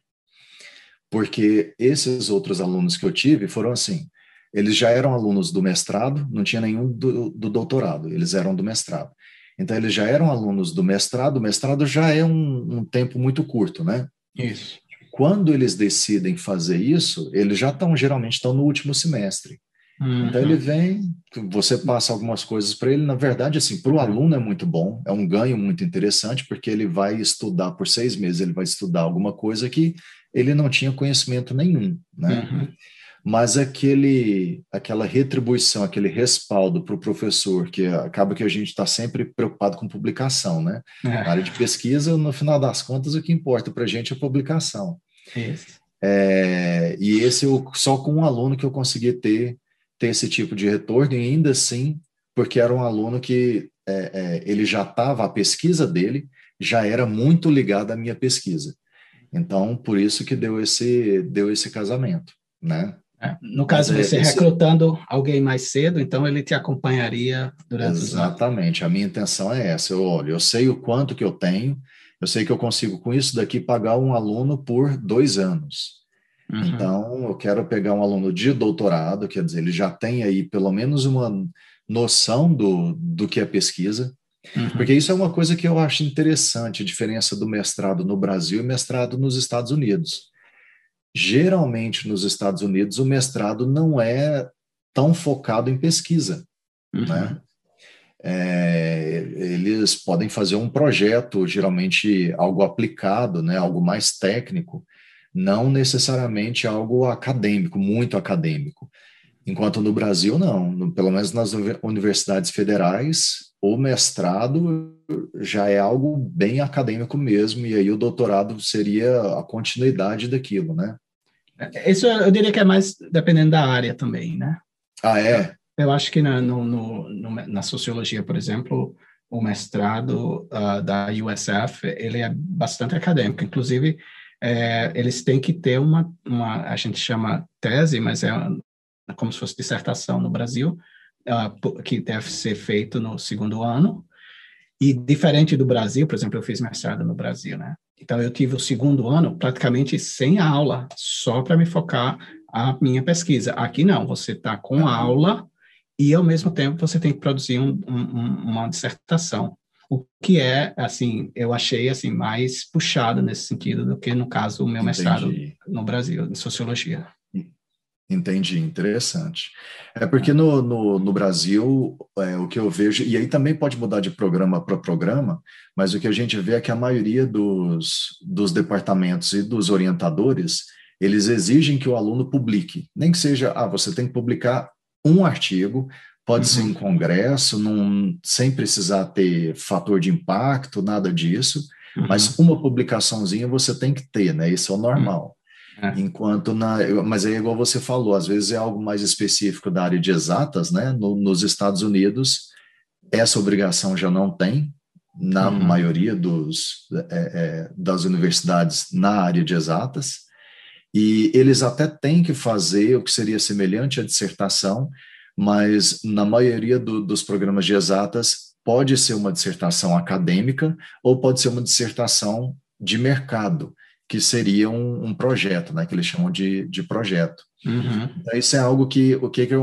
Porque esses outros alunos que eu tive foram assim, eles já eram alunos do mestrado, não tinha nenhum do, do doutorado, eles eram do mestrado. Então, eles já eram alunos do mestrado, o mestrado já é um, um tempo muito curto, né? Isso. Quando eles decidem fazer isso, eles já estão, geralmente, estão no último semestre. Uhum. Então ele vem, você passa algumas coisas para ele. Na verdade, assim, para o aluno é muito bom, é um ganho muito interessante, porque ele vai estudar por seis meses, ele vai estudar alguma coisa que ele não tinha conhecimento nenhum, né? Uhum. Mas aquele, aquela retribuição, aquele respaldo para o professor, que acaba que a gente está sempre preocupado com publicação, né? É. Na área de pesquisa, no final das contas, o que importa para a gente é a publicação. Isso. É, e esse eu, só com um aluno que eu consegui ter ter esse tipo de retorno, e ainda assim, porque era um aluno que é, é, ele já estava, a pesquisa dele já era muito ligada à minha pesquisa. Então, por isso que deu esse, deu esse casamento, né? É, no caso, Mas, é, você esse... recrutando alguém mais cedo, então ele te acompanharia durante Exatamente, a minha intenção é essa. Eu olho, eu sei o quanto que eu tenho, eu sei que eu consigo com isso daqui pagar um aluno por dois anos. Uhum. Então, eu quero pegar um aluno de doutorado, quer dizer, ele já tem aí pelo menos uma noção do, do que é pesquisa, uhum. porque isso é uma coisa que eu acho interessante, a diferença do mestrado no Brasil e mestrado nos Estados Unidos. Geralmente, nos Estados Unidos, o mestrado não é tão focado em pesquisa, uhum. né? É, eles podem fazer um projeto, geralmente algo aplicado, né, algo mais técnico, não necessariamente algo acadêmico, muito acadêmico. Enquanto no Brasil, não. No, pelo menos nas universidades federais, o mestrado já é algo bem acadêmico mesmo, e aí o doutorado seria a continuidade daquilo, né? Isso eu diria que é mais dependendo da área também, né? Ah, é? Eu acho que na, no, no, na sociologia, por exemplo, o mestrado uh, da USF, ele é bastante acadêmico. Inclusive, é, eles têm que ter uma, uma, a gente chama tese, mas é como se fosse dissertação no Brasil, uh, que deve ser feito no segundo ano. E diferente do Brasil, por exemplo, eu fiz mestrado no Brasil, né? Então eu tive o segundo ano praticamente sem aula, só para me focar a minha pesquisa. Aqui não, você está com aula e ao mesmo tempo você tem que produzir um, um, uma dissertação o que é, assim, eu achei, assim, mais puxado nesse sentido do que, no caso, o meu Entendi. mestrado no Brasil, em Sociologia. Entendi, interessante. É porque no, no, no Brasil, é, o que eu vejo, e aí também pode mudar de programa para programa, mas o que a gente vê é que a maioria dos, dos departamentos e dos orientadores, eles exigem que o aluno publique, nem que seja, ah, você tem que publicar um artigo, Pode uhum. ser em congresso, num, sem precisar ter fator de impacto, nada disso, uhum. mas uma publicaçãozinha você tem que ter, né? Isso é o normal. Uhum. É. Enquanto na. Mas é igual você falou, às vezes é algo mais específico da área de exatas, né? No, nos Estados Unidos, essa obrigação já não tem, na uhum. maioria dos, é, é, das universidades na área de exatas, e eles até têm que fazer o que seria semelhante à dissertação, mas na maioria do, dos programas de exatas pode ser uma dissertação acadêmica ou pode ser uma dissertação de mercado, que seria um, um projeto, né, que eles chamam de, de projeto. Uhum. Então, isso é algo que, o que, que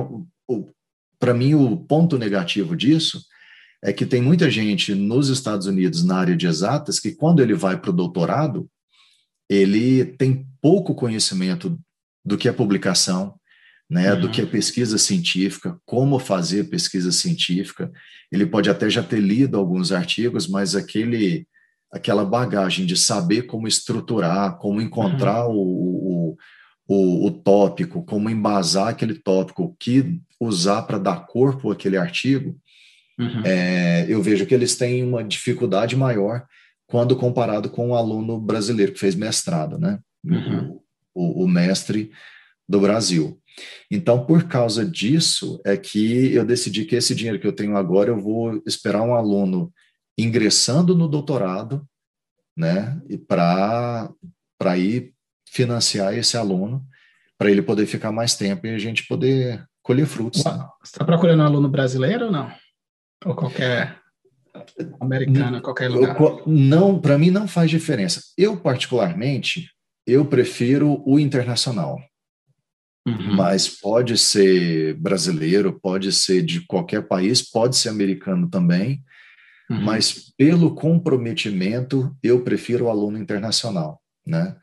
para mim, o ponto negativo disso é que tem muita gente nos Estados Unidos na área de exatas que quando ele vai para o doutorado, ele tem pouco conhecimento do que é publicação, né, uhum. do que é pesquisa científica, como fazer pesquisa científica. Ele pode até já ter lido alguns artigos, mas aquele aquela bagagem de saber como estruturar, como encontrar uhum. o, o, o, tópico, como embasar aquele tópico, o que usar para dar corpo àquele artigo, uhum. é, eu vejo que eles têm uma dificuldade maior quando comparado com o um aluno brasileiro que fez mestrado, né? Uhum. O, o, mestre do Brasil. Então, por causa disso, é que eu decidi que esse dinheiro que eu tenho agora, eu vou esperar um aluno ingressando no doutorado, né? E para ir financiar esse aluno, para ele poder ficar mais tempo e a gente poder colher frutos. Né? Você está procurando um aluno brasileiro ou não? Ou qualquer americano, qualquer lugar? Eu, não, para mim não faz diferença. Eu, particularmente, eu prefiro o internacional. Uhum. Mas pode ser brasileiro, pode ser de qualquer país, pode ser americano também. Uhum. Mas pelo comprometimento, eu prefiro o aluno internacional, né?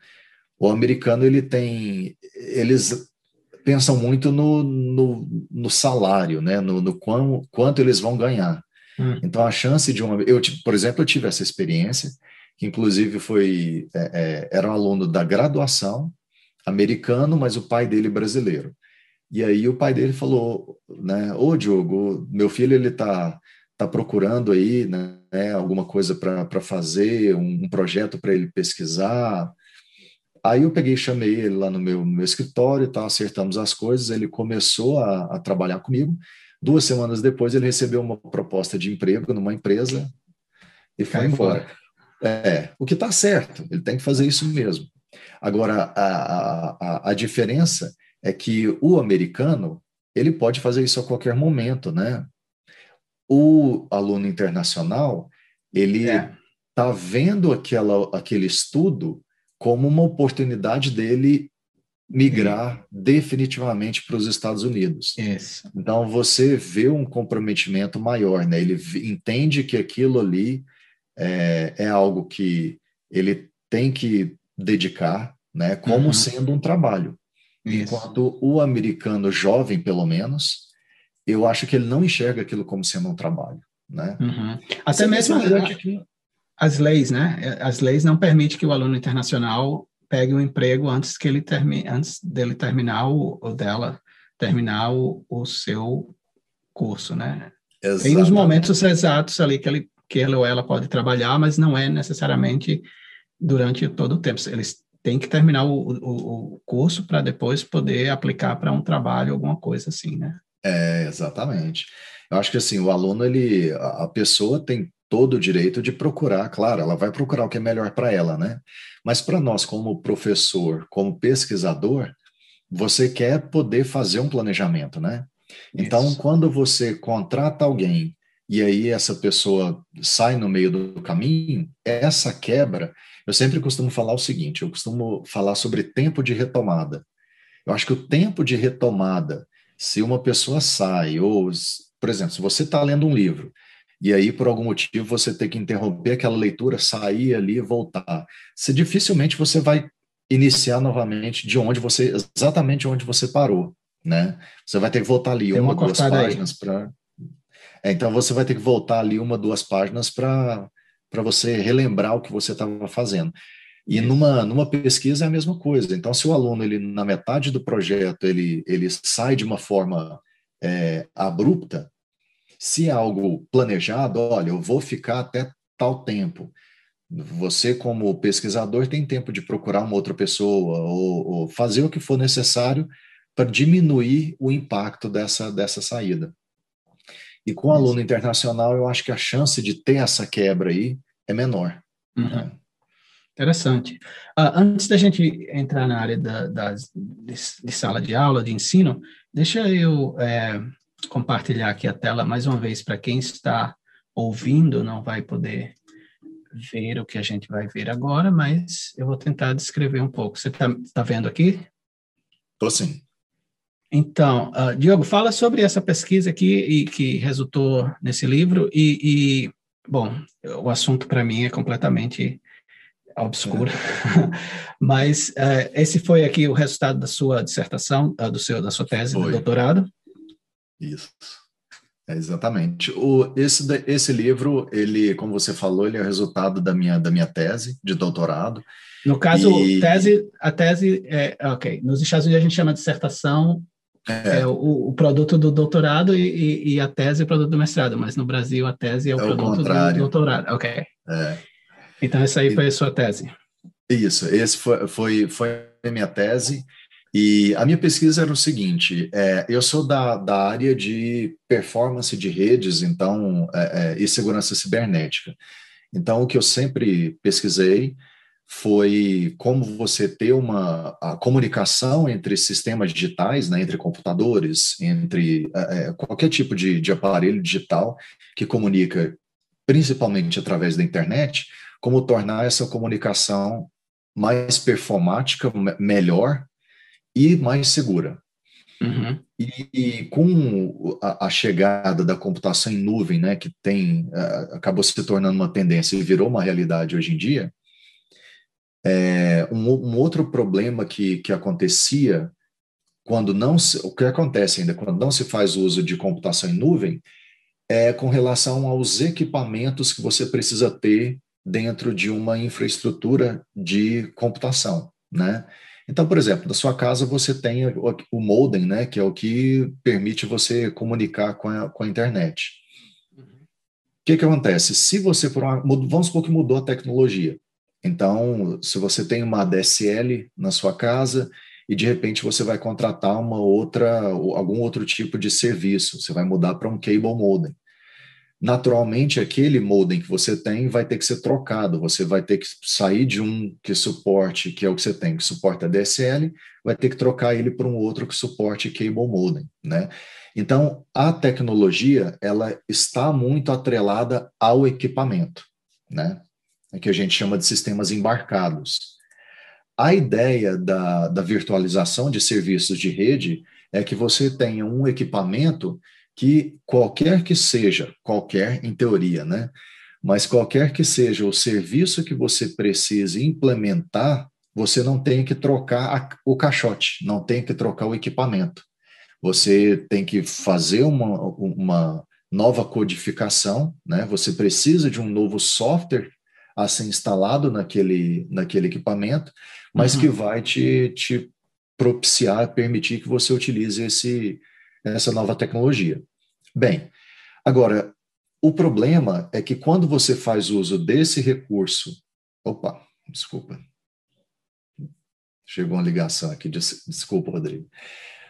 O americano ele tem, eles pensam muito no, no, no salário, né? No, no quão, quanto eles vão ganhar. Hum. Então, a chance de uma. Eu, por exemplo, eu tive essa experiência, que inclusive foi. É, é, era um aluno da graduação, americano, mas o pai dele brasileiro. E aí o pai dele falou, né? Ô, Diogo, meu filho ele tá, tá procurando aí, né? Alguma coisa para fazer, um, um projeto para ele pesquisar. Aí eu peguei e chamei ele lá no meu, meu escritório tal, acertamos as coisas, ele começou a, a trabalhar comigo. Duas semanas depois, ele recebeu uma proposta de emprego numa empresa e foi embora. É, o que está certo, ele tem que fazer isso mesmo. Agora, a, a, a diferença é que o americano, ele pode fazer isso a qualquer momento, né? O aluno internacional, ele está é. Tá vendo aquela, aquele estudo como uma oportunidade dele migrar Sim. definitivamente para os Estados Unidos. Isso. Então você vê um comprometimento maior, né? Ele entende que aquilo ali é, é algo que ele tem que dedicar, né? Como uhum. sendo um trabalho. Isso. Enquanto o americano jovem, pelo menos, eu acho que ele não enxerga aquilo como sendo um trabalho, né? Uhum. Até mesmo as leis, né? As leis não permitem que o aluno internacional pegue um emprego antes que ele termine, antes dele terminar o, ou dela terminar o, o seu curso, né? Exatamente. Tem os momentos exatos ali que ele que ele ou ela pode trabalhar, mas não é necessariamente durante todo o tempo. Eles têm que terminar o, o, o curso para depois poder aplicar para um trabalho, alguma coisa assim, né? É, exatamente. Eu acho que assim, o aluno, ele, a pessoa tem todo o direito de procurar, claro, ela vai procurar o que é melhor para ela, né? Mas para nós, como professor, como pesquisador, você quer poder fazer um planejamento, né? Então, Isso. quando você contrata alguém e aí essa pessoa sai no meio do caminho, essa quebra, eu sempre costumo falar o seguinte: eu costumo falar sobre tempo de retomada. Eu acho que o tempo de retomada, se uma pessoa sai, ou, por exemplo, se você está lendo um livro e aí, por algum motivo, você tem que interromper aquela leitura, sair ali e voltar. Se dificilmente você vai iniciar novamente de onde você, exatamente onde você parou, né? Você vai ter que voltar ali tem uma, duas páginas para. É, então você vai ter que voltar ali uma, duas páginas para para você relembrar o que você estava fazendo. E numa, numa pesquisa é a mesma coisa. Então, se o aluno, ele na metade do projeto, ele, ele sai de uma forma é, abrupta, se é algo planejado, olha, eu vou ficar até tal tempo. Você, como pesquisador, tem tempo de procurar uma outra pessoa ou, ou fazer o que for necessário para diminuir o impacto dessa, dessa saída. E com o aluno internacional, eu acho que a chance de ter essa quebra aí é menor. Uhum. Né? Interessante. Uh, antes da gente entrar na área da, das, de, de, sala de aula, de ensino, deixa eu é, compartilhar aqui a tela mais uma vez para quem está ouvindo, não vai poder ver o que a gente vai ver agora, mas eu vou tentar descrever um pouco. Você está tá vendo aqui? Estou sim. Então, uh, Diogo, fala sobre essa pesquisa aqui e que resultou nesse livro e, e bom, o assunto para mim é completamente obscuro, é. mas uh, esse foi aqui o resultado da sua dissertação, uh, do seu da sua tese foi. de doutorado. Isso. É, exatamente. O, esse, esse livro, ele, como você falou, ele é o resultado da minha, da minha tese de doutorado. No caso, e... tese, a tese é, ok, nos Estados Unidos a gente chama de dissertação é, é o, o, produto do doutorado e, e, a tese é o produto do mestrado, mas no Brasil a tese é o é produto do doutorado. Ok. É. Então essa aí foi a sua tese. Isso, esse foi, foi, foi a minha tese. E a minha pesquisa era o seguinte: é, eu sou da, da área de performance de redes, então, é, é, e segurança cibernética. Então, o que eu sempre pesquisei foi como você ter uma a comunicação entre sistemas digitais, né, entre computadores, entre é, é, qualquer tipo de, de aparelho digital que comunica principalmente através da internet, como tornar essa comunicação mais performática, melhor e mais segura. Uhum. E, e, com a, a, chegada da computação em nuvem, né, que tem uh, acabou se tornando uma tendência e virou uma realidade hoje em dia, é, um, um, outro problema que, que acontecia quando não se, o que acontece ainda quando não se faz uso de computação em nuvem é com relação aos equipamentos que você precisa ter dentro de uma infraestrutura de computação, né? Então, por exemplo, na sua casa você tem o, o modem, né, que é o que permite você comunicar com a, com a internet. O uhum. que, que acontece? Se você for uma, vamos supor que mudou a tecnologia. Então, se você tem uma DSL na sua casa e de repente você vai contratar uma outra, algum outro tipo de serviço, você vai mudar para um cable modem. Naturalmente, aquele modem que você tem vai ter que ser trocado. Você vai ter que sair de um que suporte, que é o que você tem, que suporta DSL, vai ter que trocar ele para um outro que suporte cable modem, né? Então, a tecnologia, ela está muito atrelada ao equipamento, né? É que a gente chama de sistemas embarcados. A ideia da, da virtualização de serviços de rede é que você tenha um equipamento que qualquer que seja, qualquer em teoria, né? Mas qualquer que seja o serviço que você precise implementar, você não tem que trocar a, o caixote, não tem que trocar o equipamento. Você tem que fazer uma, uma nova codificação, né? Você precisa de um novo software a ser instalado naquele, naquele equipamento, mas uhum. que vai te, te propiciar, permitir que você utilize esse, essa nova tecnologia. Bem, agora, o problema é que quando você faz uso desse recurso. Opa, desculpa. Chegou uma ligação aqui, desculpa, Rodrigo.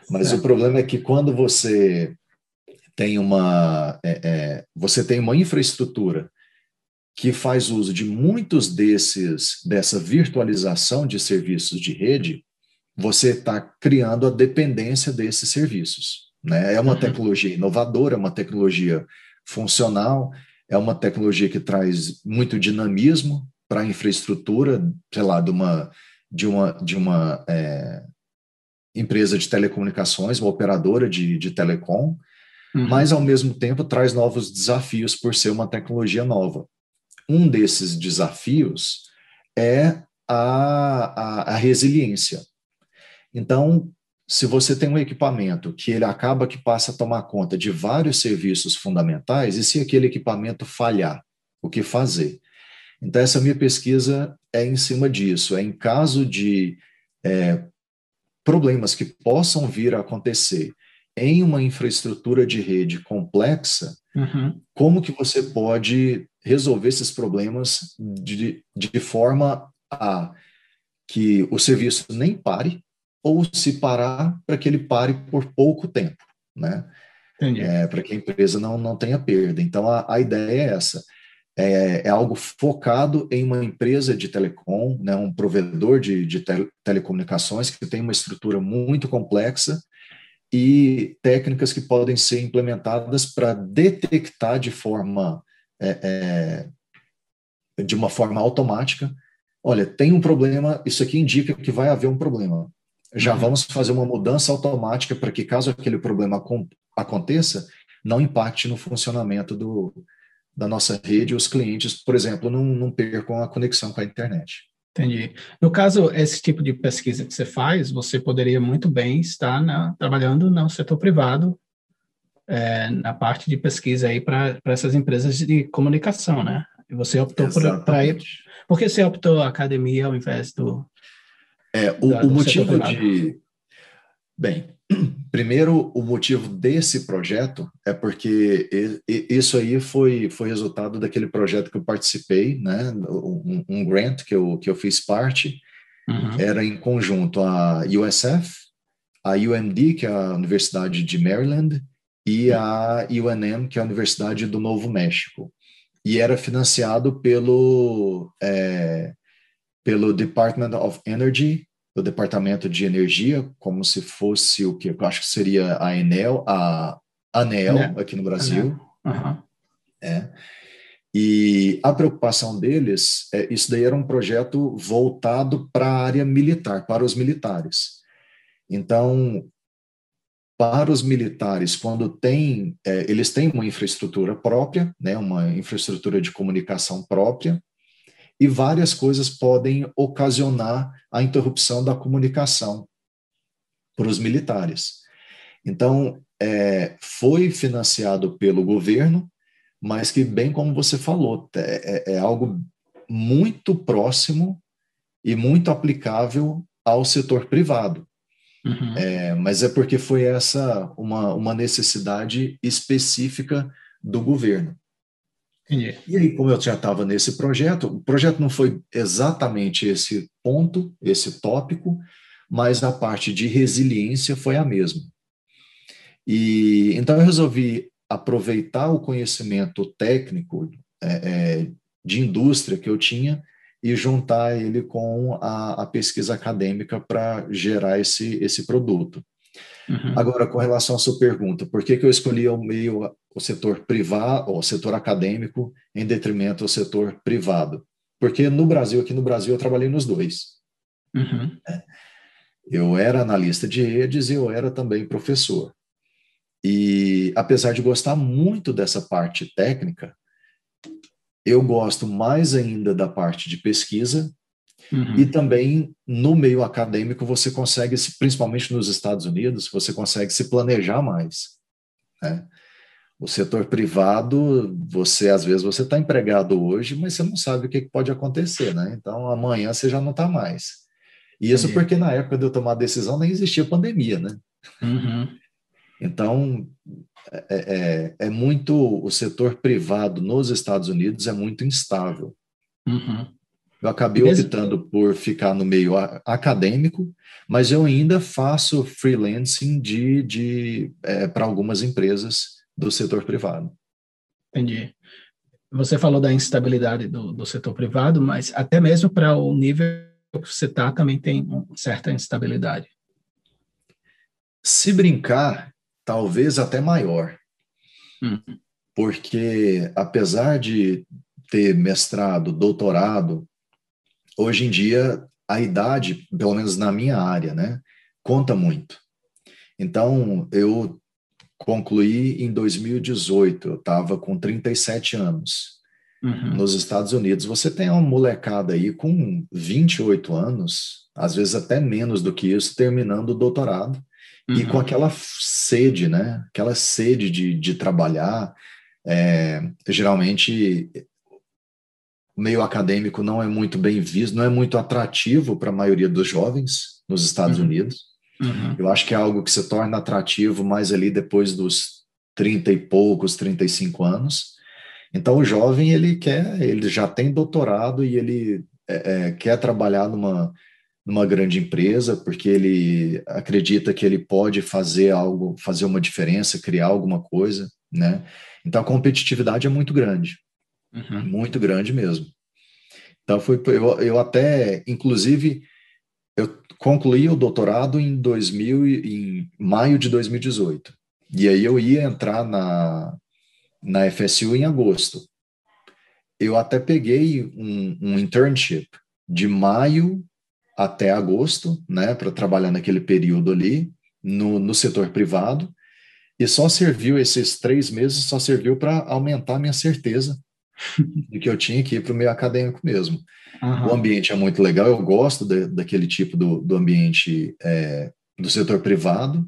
Mas o problema é que quando você tem uma, é, é, você tem uma infraestrutura que faz uso de muitos desses dessa virtualização de serviços de rede, você está criando a dependência desses serviços. Né? É uma uhum. tecnologia inovadora, é uma tecnologia funcional, é uma tecnologia que traz muito dinamismo para a infraestrutura, sei lá, de uma, de uma, de uma é, empresa de telecomunicações, uma operadora de, de telecom, uhum. mas ao mesmo tempo traz novos desafios por ser uma tecnologia nova. Um desses desafios é a, a, a resiliência. Então, se você tem um equipamento que ele acaba que passa a tomar conta de vários serviços fundamentais, e se aquele equipamento falhar, o que fazer? Então, essa minha pesquisa é em cima disso, é em caso de é, problemas que possam vir a acontecer em uma infraestrutura de rede complexa, uhum. como que você pode resolver esses problemas de, de forma a que o serviço nem pare, ou se parar, para que ele pare por pouco tempo, né? É, para que a empresa não, não tenha perda. Então, a, a ideia é essa. É, é, algo focado em uma empresa de telecom, né, um provedor de, de tele, telecomunicações que tem uma estrutura muito complexa e técnicas que podem ser implementadas para detectar de forma é, é, de uma forma automática. Olha, tem um problema, isso aqui indica que vai haver um problema já uhum. vamos fazer uma mudança automática para que, caso aquele problema aconteça, não impacte no funcionamento do, da nossa rede, os clientes, por exemplo, não, não percam a conexão com a internet. Entendi. No caso, esse tipo de pesquisa que você faz, você poderia muito bem estar na, trabalhando no setor privado, é, na parte de pesquisa aí para essas empresas de comunicação, né? E você optou ir. Por que você optou a academia ao invés do. É, o, da, o motivo de. Bem, Primeiro, o motivo desse projeto é porque isso aí foi, foi resultado daquele projeto que eu participei, né? um, um grant que eu, que eu fiz parte, uhum. era em conjunto a USF, a UMD, que é a Universidade de Maryland, e a UNM, que é a Universidade do Novo México. E era financiado pelo, é, pelo Department of Energy do Departamento de Energia, como se fosse o que eu acho que seria a Enel, a ANEL né? aqui no Brasil. Uhum. É. E a preocupação deles, é, isso daí era um projeto voltado para a área militar, para os militares. Então, para os militares, quando tem, é, eles têm uma infraestrutura própria, né, uma infraestrutura de comunicação própria, e várias coisas podem ocasionar a interrupção da comunicação para os militares. Então, é, foi financiado pelo governo, mas que, bem como você falou, é, é, é algo muito próximo e muito aplicável ao setor privado. Uhum. É, mas é porque foi essa uma, uma necessidade específica do governo. E aí, como eu já estava nesse projeto, o projeto não foi exatamente esse ponto, esse tópico, mas a parte de resiliência foi a mesma. E então eu resolvi aproveitar o conhecimento técnico é, é, de indústria que eu tinha e juntar ele com a, a pesquisa acadêmica para gerar esse, esse produto. Uhum. Agora, com relação à sua pergunta, por que, que eu escolhi o meio, o setor privado, o setor acadêmico, em detrimento ao setor privado? Porque no Brasil, aqui no Brasil, eu trabalhei nos dois. Uhum. Eu era analista de redes e eu era também professor. E apesar de gostar muito dessa parte técnica, eu gosto mais ainda da parte de pesquisa Uhum. E também no meio acadêmico você consegue, principalmente nos Estados Unidos, você consegue se planejar mais. Né? O setor privado, você às vezes você está empregado hoje, mas você não sabe o que pode acontecer, né? Então amanhã você já não está mais. E isso Entendi. porque na época de eu tomar a decisão nem existia pandemia, né? Uhum. Então é, é, é, muito o setor privado nos Estados Unidos é muito instável. Uhum. Eu acabei Mesmo? optando por ficar no meio acadêmico, mas eu ainda faço freelancing de, de é, para algumas empresas do setor privado. Entendi. Você falou da instabilidade do, do setor privado, mas até mesmo para o nível que você está também tem certa instabilidade. Se brincar, talvez até maior. Uhum. Porque apesar de ter mestrado, doutorado, hoje em dia a idade, pelo menos na minha área, né, conta muito. Então, eu concluí em 2018, eu estava com 37 anos. Uhum. Nos Estados Unidos, você tem uma molecada aí com 28 anos, às vezes até menos do que isso, terminando o doutorado, uhum. e com aquela sede, né? Aquela sede de, de trabalhar. É, geralmente meio acadêmico não é muito bem visto, não é muito atrativo para a maioria dos jovens nos Estados uhum. Unidos. Uhum. Eu acho que é algo que se torna atrativo mais ali depois dos 30 e poucos, 35 anos. Então o jovem ele quer, ele já tem doutorado e ele é, é, quer trabalhar numa numa grande empresa porque ele acredita que ele pode fazer algo, fazer uma diferença, criar alguma coisa, né? Então a competitividade é muito grande. Uhum. Muito grande mesmo. Então, foi, eu, eu até, inclusive, eu concluí o doutorado em 2000, em maio de 2018. E aí eu ia entrar na, na FSU em agosto. Eu até peguei um, um internship de maio até agosto, né, para trabalhar naquele período ali, no, no setor privado, e só serviu esses três meses, só serviu para aumentar minha certeza de que eu tinha que ir para o meio acadêmico mesmo. Uhum. O ambiente é muito legal, eu gosto de, daquele tipo do, do ambiente é, do setor privado,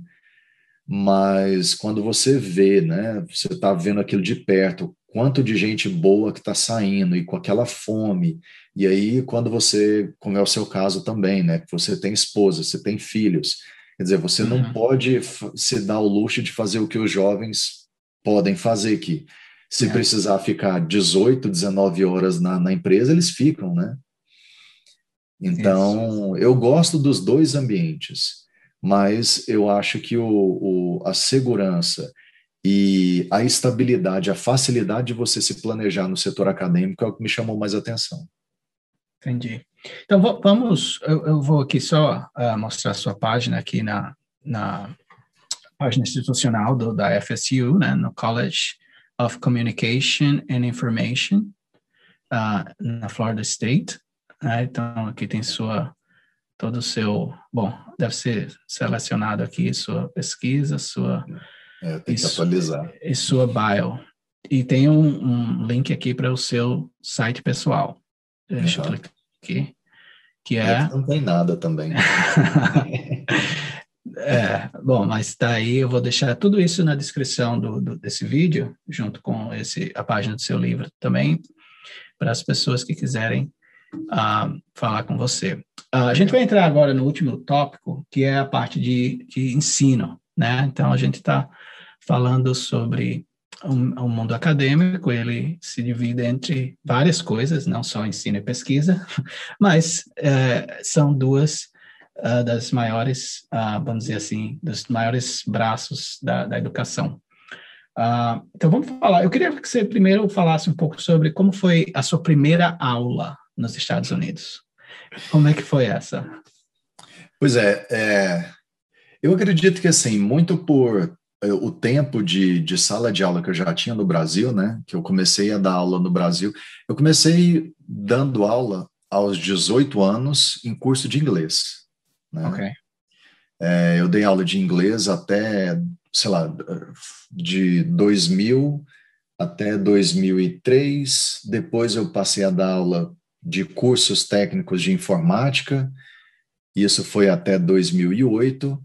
mas quando você vê, né, você está vendo aquilo de perto, quanto de gente boa que está saindo e com aquela fome, e aí quando você, como é o seu caso também, né, você tem esposa, você tem filhos, quer dizer, você uhum. não pode se dar o luxo de fazer o que os jovens podem fazer aqui. Se é. precisar ficar 18, 19 horas na, na empresa, eles ficam, né? Então, Isso. eu gosto dos dois ambientes, mas eu acho que o, o, a segurança e a estabilidade, a facilidade de você se planejar no setor acadêmico é o que me chamou mais atenção. Entendi. Então, vamos, eu, eu vou aqui só uh, mostrar a sua página aqui na, na página institucional do, da FSU, né, no College of Communication and Information, uh, na Florida State. Né? Então, aqui tem sua, todo o seu, bom, deve ser selecionado aqui sua pesquisa, sua... É, tem que atualizar. E sua bio. E tem um, um link aqui para o seu site pessoal. Deixa eu clicar aqui. Que é... é não tem nada também. É, bom, mas está aí, eu vou deixar tudo isso na descrição do, do, desse vídeo, junto com esse, a página do seu livro também, para as pessoas que quiserem uh, falar com você. Uh, a gente vai entrar agora no último tópico, que é a parte de, de ensino, né? Então, a gente está falando sobre o, o mundo acadêmico, ele se divide entre várias coisas, não só ensino e pesquisa, mas uh, são duas uh, das maiores, uh, vamos dizer assim, dos maiores braços da, da educação. Uh, então vamos falar. Eu queria que você primeiro falasse um pouco sobre como foi a sua primeira aula nos Estados Unidos. Como é que foi essa? Pois é, é eu acredito que assim muito por eh, o tempo de, de sala de aula que eu já tinha no Brasil, né? Que eu comecei a dar aula no Brasil. Eu comecei dando aula aos 18 anos em curso de inglês. Né? Ok. É, eu dei aula de inglês até, sei lá, de 2000 até 2003. Depois eu passei a dar aula de cursos técnicos de informática. Isso foi até 2008.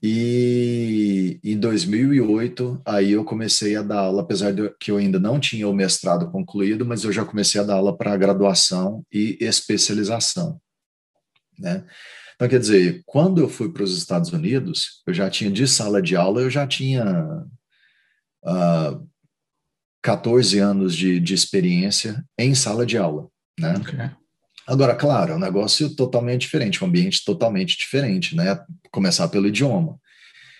E em 2008, aí eu comecei a dar aula, apesar de que eu ainda não tinha o mestrado concluído, mas eu já comecei a dar aula para graduação e especialização, né? Então, quer dizer, quando eu fui para os Estados Unidos, eu já tinha de sala de aula, eu já tinha uh, ah, 14 anos de, de experiência em sala de aula, né? Okay. Agora, claro, é um negócio totalmente diferente, um ambiente totalmente diferente, né? Começar pelo idioma.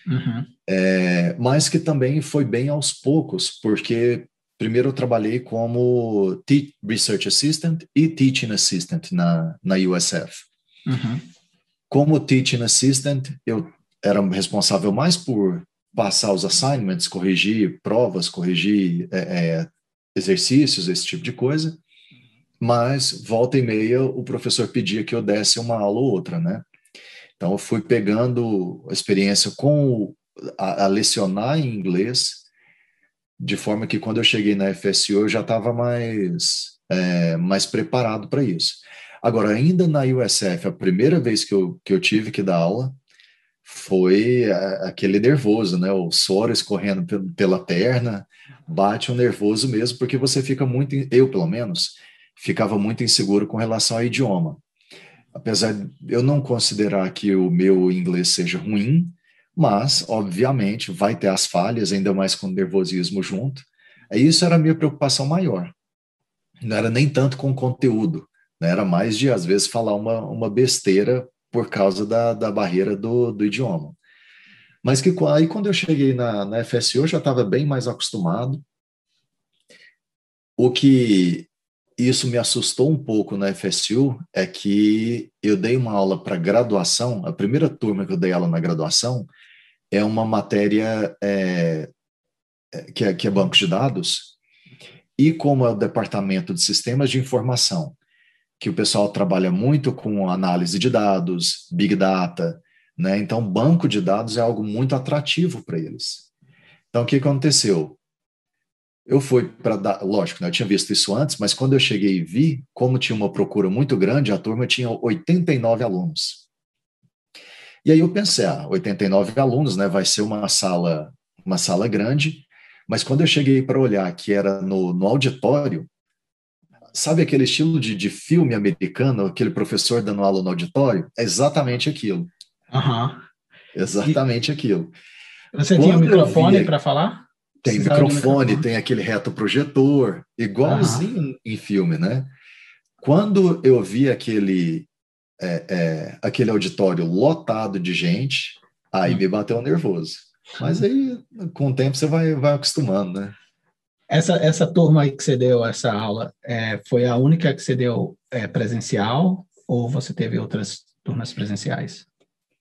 Uhum. É, mas que também foi bem aos poucos, porque primeiro eu trabalhei como Research Assistant e Teaching Assistant na, na USF. Uhum. Como teaching assistant, eu era responsável mais por passar os assignments, corrigir provas, corrigir é, é, exercícios, esse tipo de coisa. Mas volta e meia o professor pedia que eu desse uma aula ou outra, né? Então eu fui pegando a experiência com a, a lecionar em inglês, de forma que quando eu cheguei na FSU eu já estava mais é, mais preparado para isso. Agora, ainda na USF, a primeira vez que eu, que eu tive que dar aula foi aquele nervoso, né? O suor escorrendo pela perna, bate um nervoso mesmo, porque você fica muito, eu pelo menos, ficava muito inseguro com relação ao idioma. Apesar de eu não considerar que o meu inglês seja ruim, mas, obviamente, vai ter as falhas, ainda mais com nervosismo junto. Isso era a minha preocupação maior. Não era nem tanto com o conteúdo, né? Era mais de, às vezes, falar uma, uma besteira por causa da, da barreira do, do idioma. Mas que aí, quando eu cheguei na, na FSU, eu já estava bem mais acostumado. O que isso me assustou um pouco na FSU é que eu dei uma aula para graduação, a primeira turma que eu dei aula na graduação é uma matéria é, é que, é, que é banco de dados, e como é o departamento de sistemas de informação que o pessoal trabalha muito com análise de dados, big data, né? Então, banco de dados é algo muito atrativo para eles. Então, o que aconteceu? Eu fui para dar, lógico, né, eu tinha visto isso antes, mas quando eu cheguei e vi, como tinha uma procura muito grande, a turma tinha 89 alunos. E aí eu pensei, ah, 89 alunos, né, vai ser uma sala, uma sala grande, mas quando eu cheguei para olhar que era no, no auditório, sabe aquele estilo de, de filme americano, aquele professor dando aula no auditório? É exatamente aquilo. Uhum. Exatamente e aquilo. Você Quando tinha um microfone para falar? Tem microfone, microfone, tem aquele reto projetor, igualzinho uhum. em filme, né? Quando eu vi aquele, é, é, aquele auditório lotado de gente, aí uhum. me bateu nervoso. Mas aí, com o tempo, você vai, vai acostumando, né? Essa, essa turma aí que você deu essa aula, é, foi a única que você deu é, presencial ou você teve outras turmas presenciais?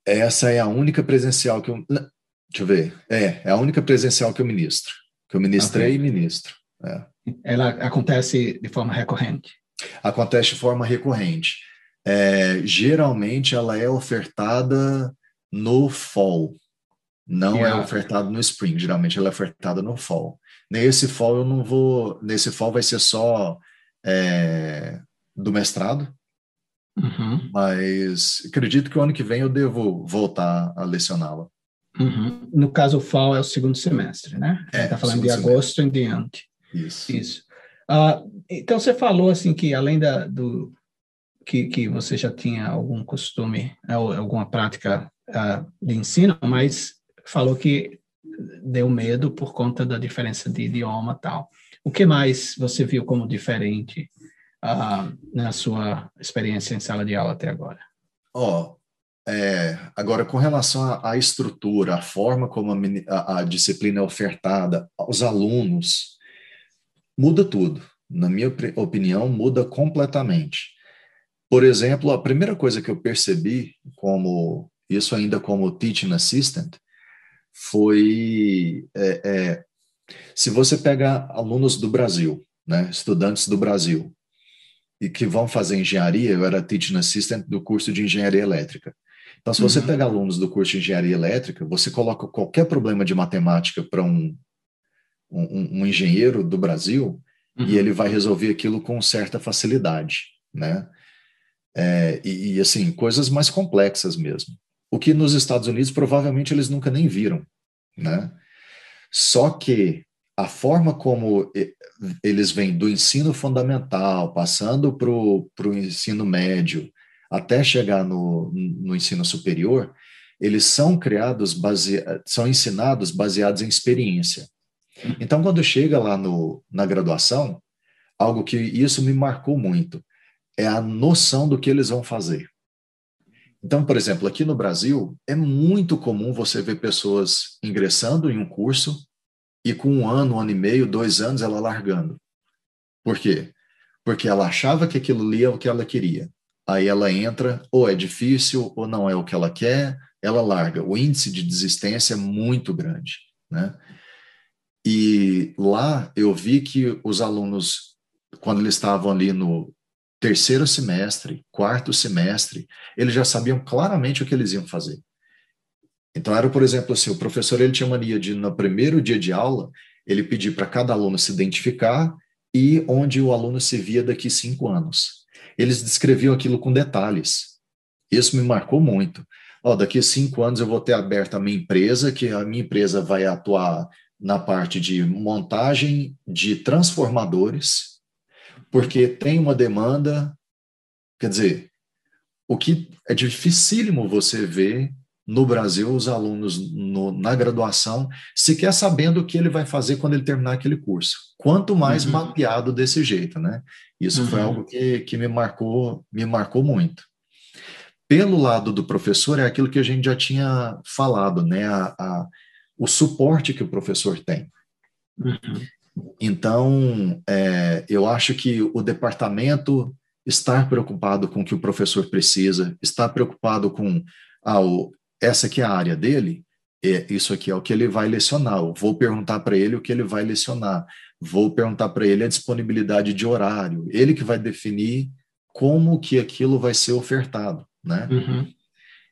Essa é a única presencial que eu. Deixa eu ver. É, é a única presencial que eu ministro. Que eu ministrei okay. e ministro. É. Ela acontece de forma recorrente? Acontece de forma recorrente. É, geralmente ela é ofertada no fall, não yeah. é ofertada no spring. Geralmente ela é ofertada no fall. Nesse fall eu não vou. Nesse fall vai ser só é, do mestrado. Uhum. Mas acredito que o ano que vem eu devo voltar a lecioná-la. Uhum. No caso, o fall é o segundo semestre, né? É, está falando de agosto semestre. em diante. Isso. Isso. Uh, então, você falou assim que além da, do que, que você já tinha algum costume, alguma prática uh, de ensino, mas falou que deu medo por conta da diferença de idioma tal. O que mais você viu como diferente uh, na sua experiência em sala de aula até agora? Ó, oh, é, agora com relação à, à, estrutura, a forma como a, a, a disciplina é ofertada aos alunos, muda tudo. Na minha opinião, muda completamente. Por exemplo, a primeira coisa que eu percebi, como isso ainda como teaching assistant, foi é, é, se você pegar alunos do Brasil, né, estudantes do Brasil, e que vão fazer engenharia, eu era teaching assistant do curso de engenharia elétrica. Então, se você uhum. pegar alunos do curso de engenharia elétrica, você coloca qualquer problema de matemática para um, um, um, engenheiro do Brasil uhum. e ele vai resolver aquilo com certa facilidade, né? É, e, e, assim, coisas mais complexas mesmo o que nos Estados Unidos provavelmente eles nunca nem viram, né? Só que a forma como eles vêm do ensino fundamental, passando para o ensino médio, até chegar no, no ensino superior, eles são criados, base, são ensinados baseados em experiência. Então, quando chega lá no, na graduação, algo que isso me marcou muito é a noção do que eles vão fazer. Então, por exemplo, aqui no Brasil, é muito comum você ver pessoas ingressando em um curso e com um ano, um ano e meio, dois anos, ela largando. Por quê? Porque ela achava que aquilo ali é o que ela queria. Aí ela entra, ou é difícil, ou não é o que ela quer, ela larga. O índice de desistência é muito grande, né? E lá eu vi que os alunos, quando eles estavam ali no terceiro semestre, quarto semestre, eles já sabiam claramente o que eles iam fazer. Então era, por exemplo, assim, o professor ele tinha mania de no primeiro dia de aula ele pedir para cada aluno se identificar e onde o aluno se via daqui cinco anos. Eles descreviam aquilo com detalhes. Isso me marcou muito. Ó, daqui cinco anos eu vou ter aberto a minha empresa, que a minha empresa vai atuar na parte de montagem de transformadores porque tem uma demanda, quer dizer, o que é dificílimo você ver no Brasil os alunos no, na graduação sequer sabendo o que ele vai fazer quando ele terminar aquele curso. Quanto mais uhum. mapeado desse jeito, né? Isso uhum. foi algo que, que me marcou, me marcou muito. Pelo lado do professor, é aquilo que a gente já tinha falado, né? A, a o suporte que o professor tem. Uhum. Então, é, eu acho que o departamento estar preocupado com o que o professor precisa, estar preocupado com ah, o, essa aqui é a área dele, é, isso aqui é o que ele vai lecionar. Eu vou perguntar para ele o que ele vai lecionar. Vou perguntar para ele a disponibilidade de horário. Ele que vai definir como que aquilo vai ser ofertado, né? Uhum.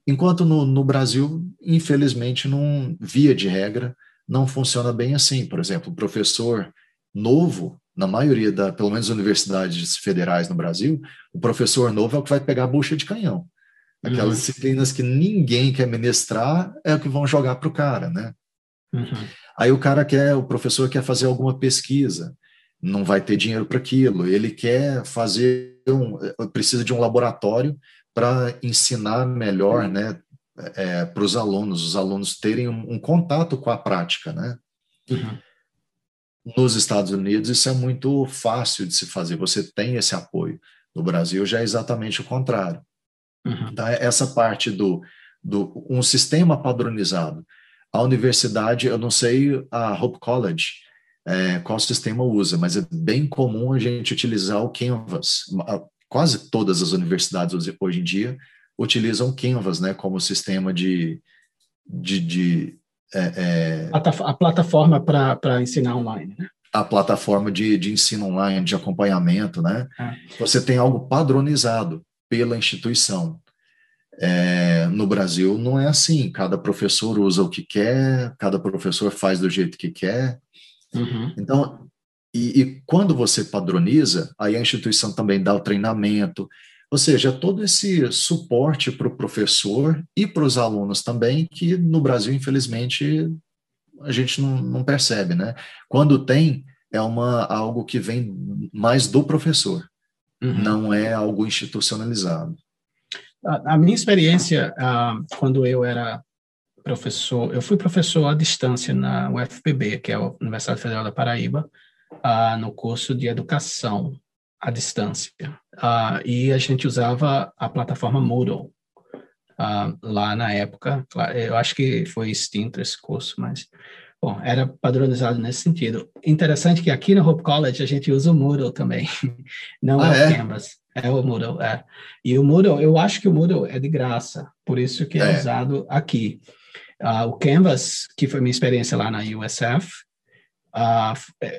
Enquanto no, no Brasil, infelizmente, não, via de regra, não funciona bem assim. Por exemplo, o professor novo, na maioria da, pelo menos universidades federais no Brasil, o professor novo é o que vai pegar a bucha de canhão. Aquelas uhum. disciplinas que ninguém quer ministrar é o que vão jogar para o cara, né? Uhum. Aí o cara quer, o professor quer fazer alguma pesquisa, não vai ter dinheiro para aquilo. Ele quer fazer um, precisa de um laboratório para ensinar melhor, né, é, para os alunos, os alunos terem um, um, contato com a prática, né? Uhum. Nos Estados Unidos isso é muito fácil de se fazer. Você tem esse apoio. No Brasil já é exatamente o contrário. Uhum. Então, essa parte do, do um sistema padronizado. A universidade, eu não sei a Hope College, é, qual sistema usa, mas é bem comum a gente utilizar o Canvas. Quase todas as universidades hoje em dia utilizam Canvas né, como sistema de. de, de é, é, a plataforma para ensinar online, né? A plataforma de, de ensino online, de acompanhamento, né? É. Você tem algo padronizado pela instituição. É, no Brasil não é assim, cada professor usa o que quer, cada professor faz do jeito que quer. Uhum. Então, e, e, quando você padroniza, aí a instituição também dá o treinamento, ou seja, todo esse suporte para o professor e para os alunos também, que no Brasil, infelizmente, a gente não, não percebe, né? Quando tem, é uma, algo que vem mais do professor, uhum. não é algo institucionalizado. A, a minha experiência, uh, quando eu era professor, eu fui professor à distância na UFPB, que é a Universidade Federal da Paraíba, uh, no curso de educação à distância. Uh, e a gente usava a plataforma Moodle. Uh, lá na época, eu acho que foi extinto esse curso, mas bom, era padronizado nesse sentido. Interessante que aqui no Hope College a gente usa o Moodle também, não ah, é o Canvas. É o Moodle, é. E o Moodle, eu acho que o Moodle é de graça, por isso que é, é. usado aqui. Uh, o Canvas, que foi minha experiência lá na USF, ah,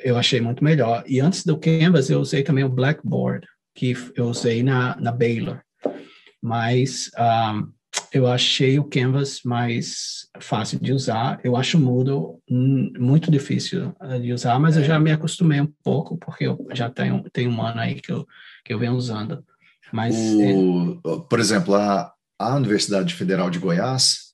eu achei muito melhor. E antes do Canvas, eu usei também o Blackboard, que eu usei na, na Baylor. Mas um, eu achei o Canvas mais fácil de usar. Eu acho o Moodle muito difícil de usar, mas eu já me acostumei um pouco, porque eu já tenho, tenho um ano aí que eu, que eu venho usando. Mas, o, é... Por exemplo, a, a Universidade Federal de Goiás,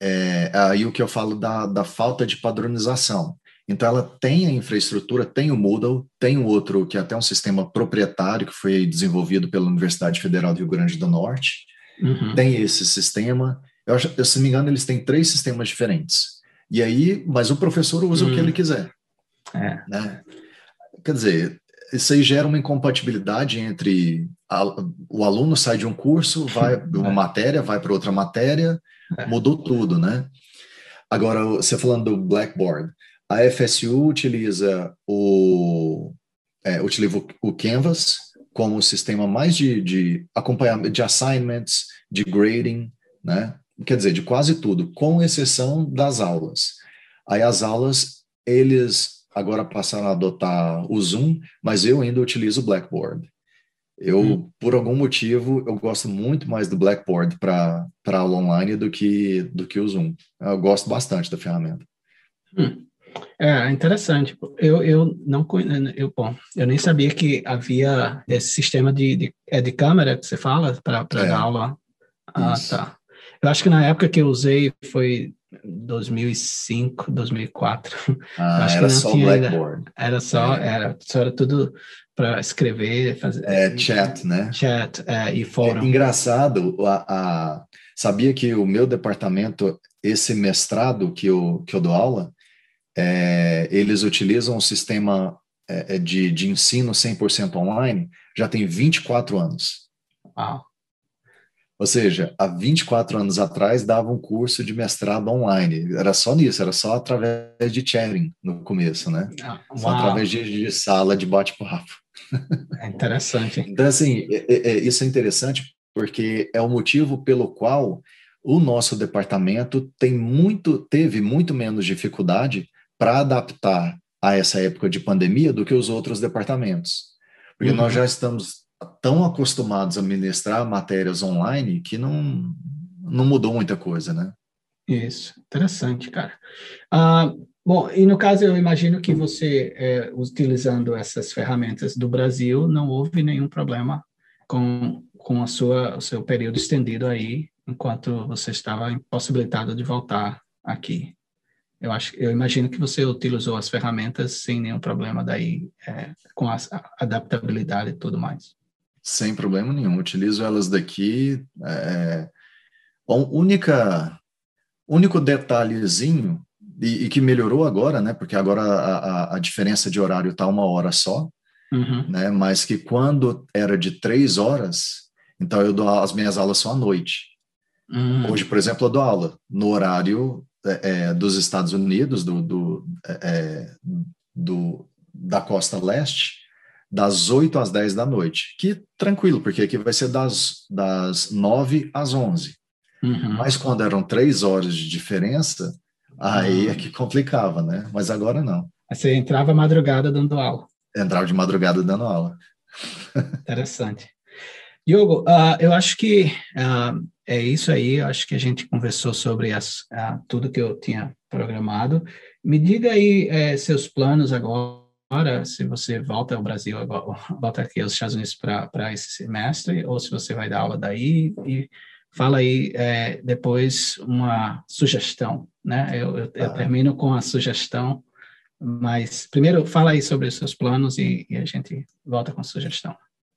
é, aí o que eu falo da, da falta de padronização. Então, ela tem a infraestrutura, tem o Moodle, tem o outro, que é até um sistema proprietário, que foi desenvolvido pela Universidade Federal do Rio Grande do Norte. Uhum. Tem esse sistema. Eu acho, se não me engano, eles têm três sistemas diferentes. E aí, mas o professor usa uhum. o que ele uhum. quiser. É. Né? Quer dizer, isso aí gera uma incompatibilidade entre a, o aluno sai de um curso, vai de uma é. matéria, vai para outra matéria, é. Mudou tudo, né? Agora, você falando do Blackboard, a FSU utiliza o, é, utiliza o Canvas como o sistema mais de, de acompanhamento, de assignments, de grading, né? Quer dizer, de quase tudo, com exceção das aulas. Aí as aulas, eles agora passaram a adotar o Zoom, mas eu ainda utilizo o Blackboard. Eu, hum. por algum motivo, eu gosto muito mais do Blackboard para aula online do que, do que o Zoom. Eu gosto bastante da ferramenta. Hum. É interessante. Eu, eu não eu, bom, eu nem sabia que havia esse sistema de, de, é de câmera que você fala para é. dar aula. Ah, Isso. tá. Eu acho que na época que eu usei foi 2005, 2004. Ah, acho era só Blackboard. Ainda, era só, é. era, só era tudo para escrever, fazer. É, chat, né? Chat é, e fórum. É engraçado, a, a, sabia que o meu departamento, esse mestrado que eu, que eu dou aula, é, eles utilizam um sistema é, é de, de ensino 100% online já tem 24 anos. Uau. Ou seja, há 24 anos atrás dava um curso de mestrado online. Era só nisso, era só através de chatting no começo, né? Ah, só através de, de, sala de bate-papo. É interessante. então, assim, é, é, é, isso é interessante porque é o motivo pelo qual o nosso departamento tem muito, teve muito menos dificuldade para adaptar a essa época de pandemia do que os outros departamentos. Porque uhum. nós já estamos tão acostumados a ministrar matérias online que não, não mudou muita coisa, né? Isso, interessante, cara. Ah, bom, e no caso eu imagino que você, é, utilizando essas ferramentas do Brasil, não houve nenhum problema com, com a sua, o seu período estendido aí, enquanto você estava impossibilitado de voltar aqui. Eu acho, eu imagino que você utilizou as ferramentas sem nenhum problema daí, é, com a, adaptabilidade e tudo mais. Sem problema nenhum. Utilizo elas daqui. É, a única, único detalhezinho e, e, que melhorou agora, né? Porque agora a, a, a diferença de horário está uma hora só, uhum. né? Mas que quando era de três horas, então eu dou as minhas aulas só à noite. Uhum. Hoje, por exemplo, eu dou aula no horário é, é, dos Estados Unidos, do, do, é, é do, da costa leste, das 8 às 10 da noite. Que tranquilo, porque aqui vai ser das, das 9 às 11. Uhum. Mas quando eram três horas de diferença, aí uhum. é que complicava, né? Mas agora não. Você entrava madrugada dando aula. Entrava de madrugada dando aula. Interessante. Diogo, uh, eu acho que uh, é isso aí. Eu acho que a gente conversou sobre as, uh, tudo que eu tinha programado. Me diga aí eh, seus planos agora, se você volta ao Brasil, volta aqui aos Estados Unidos para esse semestre, ou se você vai dar aula daí. E fala aí eh, depois uma sugestão, né? Eu, eu, eu, termino com a sugestão, mas primeiro fala aí sobre os seus planos e, e a gente volta com a sugestão.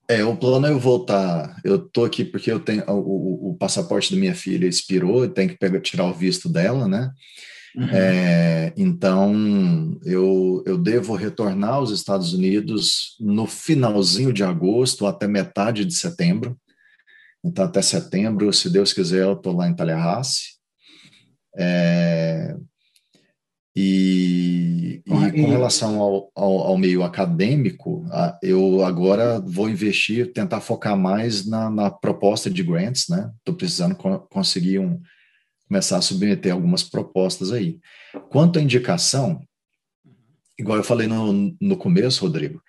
É, o plano é eu voltar. Eu tô aqui porque eu tenho o, o, passaporte da minha filha expirou, eu tenho que pegar, tirar o visto dela, né? Uhum. É, então eu, eu devo retornar aos Estados Unidos no finalzinho de agosto até metade de setembro. Então até setembro, se Deus quiser, eu tô lá em Tallahassee. É, e, e com relação ao, ao, ao, meio acadêmico, eu agora vou investir, tentar focar mais na, na proposta de grants, né? Estou precisando co conseguir um, começar a submeter algumas propostas aí. Quanto à indicação, igual eu falei no, no começo, Rodrigo,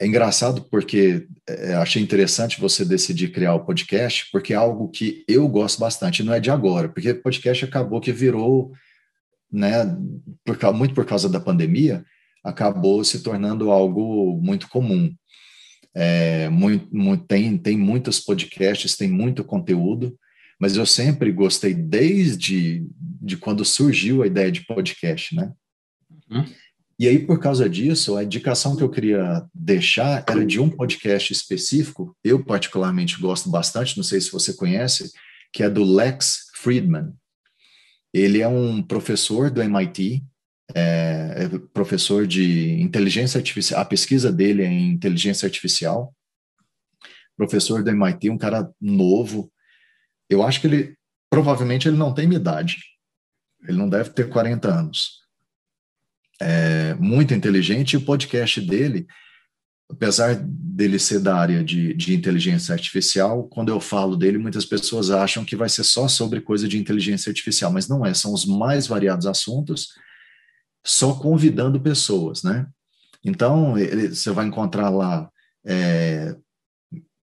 é engraçado porque é, achei interessante você decidir criar o podcast, porque é algo que eu gosto bastante, não é de agora, porque podcast acabou que virou né, por, muito por causa da pandemia, acabou se tornando algo muito comum. É, muito, muito, tem, tem muitos podcasts, tem muito conteúdo, mas eu sempre gostei desde de quando surgiu a ideia de podcast, né? Uhum. E aí, por causa disso, a indicação que eu queria deixar era de um podcast específico, eu particularmente gosto bastante, não sei se você conhece, que é do Lex Friedman. Ele é um professor do MIT, é, é professor de inteligência artificial, a pesquisa dele é em inteligência artificial. Professor do MIT, um cara novo. Eu acho que ele, provavelmente, ele não tem minha idade. Ele não deve ter 40 anos. É muito inteligente e o podcast dele apesar dele ser da área de, de inteligência artificial, quando eu falo dele, muitas pessoas acham que vai ser só sobre coisa de inteligência artificial, mas não é, são os mais variados assuntos, só convidando pessoas, né? Então, ele, você vai encontrar lá é,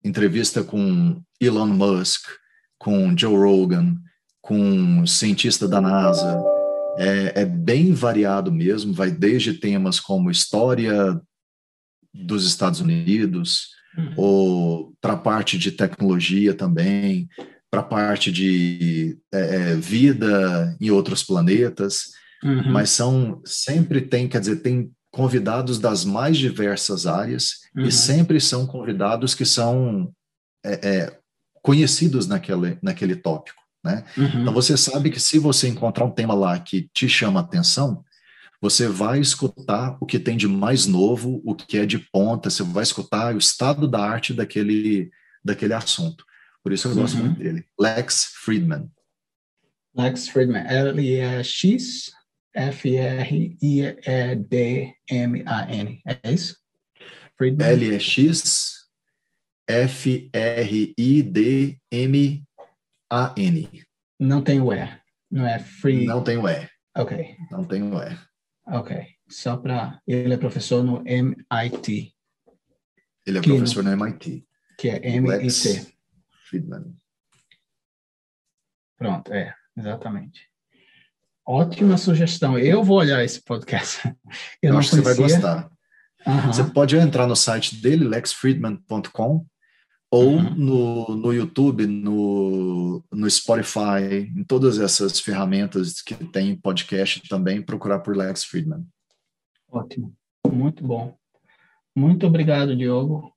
entrevista com Elon Musk, com Joe Rogan, com cientista da NASA, é, é, bem variado mesmo, vai desde temas como história dos Estados Unidos, uhum. ou para a parte de tecnologia também, para a parte de é, é, vida em outros planetas, uhum. mas são sempre tem, quer dizer, tem convidados das mais diversas áreas uhum. e sempre são convidados que são é, é, conhecidos naquele, naquele tópico. Né? Uhum. Então você sabe que se você encontrar um tema lá que te chama atenção, você vai escutar o que tem de mais novo, o que é de ponta, você vai escutar o estado da arte daquele, daquele assunto. Por isso eu uhum. gosto muito dele. Lex Friedman. Lex Friedman, L-E-X F-R-I-E-D-M-A-N. É isso? Friedman? L-E-X F-R-I-D-M-A-N. Não tem o E. Não é free. Não tem o E. Ok. Não tem o E. Ok. Só para. Ele é professor no MIT. Ele é que professor no, no MIT. Que é MIT. Friedman. Pronto, é, exatamente. Ótima sugestão. Eu vou olhar esse podcast. Eu, Eu acho conhecia. que você vai gostar. Uhum. Você pode entrar no site dele, lexfriedman.com, ou uhum. no, no YouTube, no, no Spotify, em todas essas ferramentas que tem podcast também, procurar por Lex Friedman. Ótimo, muito bom. Muito obrigado, Diogo.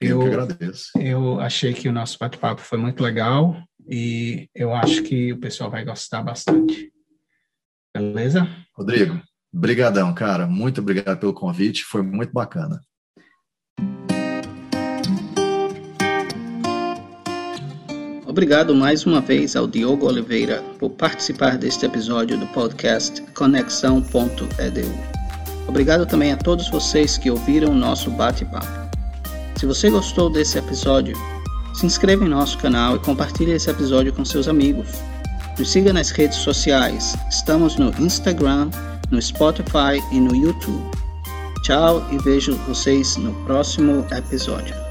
Eu, eu que agradeço. Eu achei que o nosso bate-papo foi muito legal e eu acho que o pessoal vai gostar bastante. Beleza? Rodrigo, brigadão, cara. Muito obrigado pelo convite. Foi muito bacana. Obrigado mais uma vez ao Diogo Oliveira por participar deste episódio do podcast Conexão.edu. Obrigado também a todos vocês que ouviram o nosso bate-papo. Se você gostou desse episódio, se inscreva em nosso canal e compartilhe esse episódio com seus amigos. Nos siga nas redes sociais. Estamos no Instagram, no Spotify e no YouTube. Tchau e vejo vocês no próximo episódio.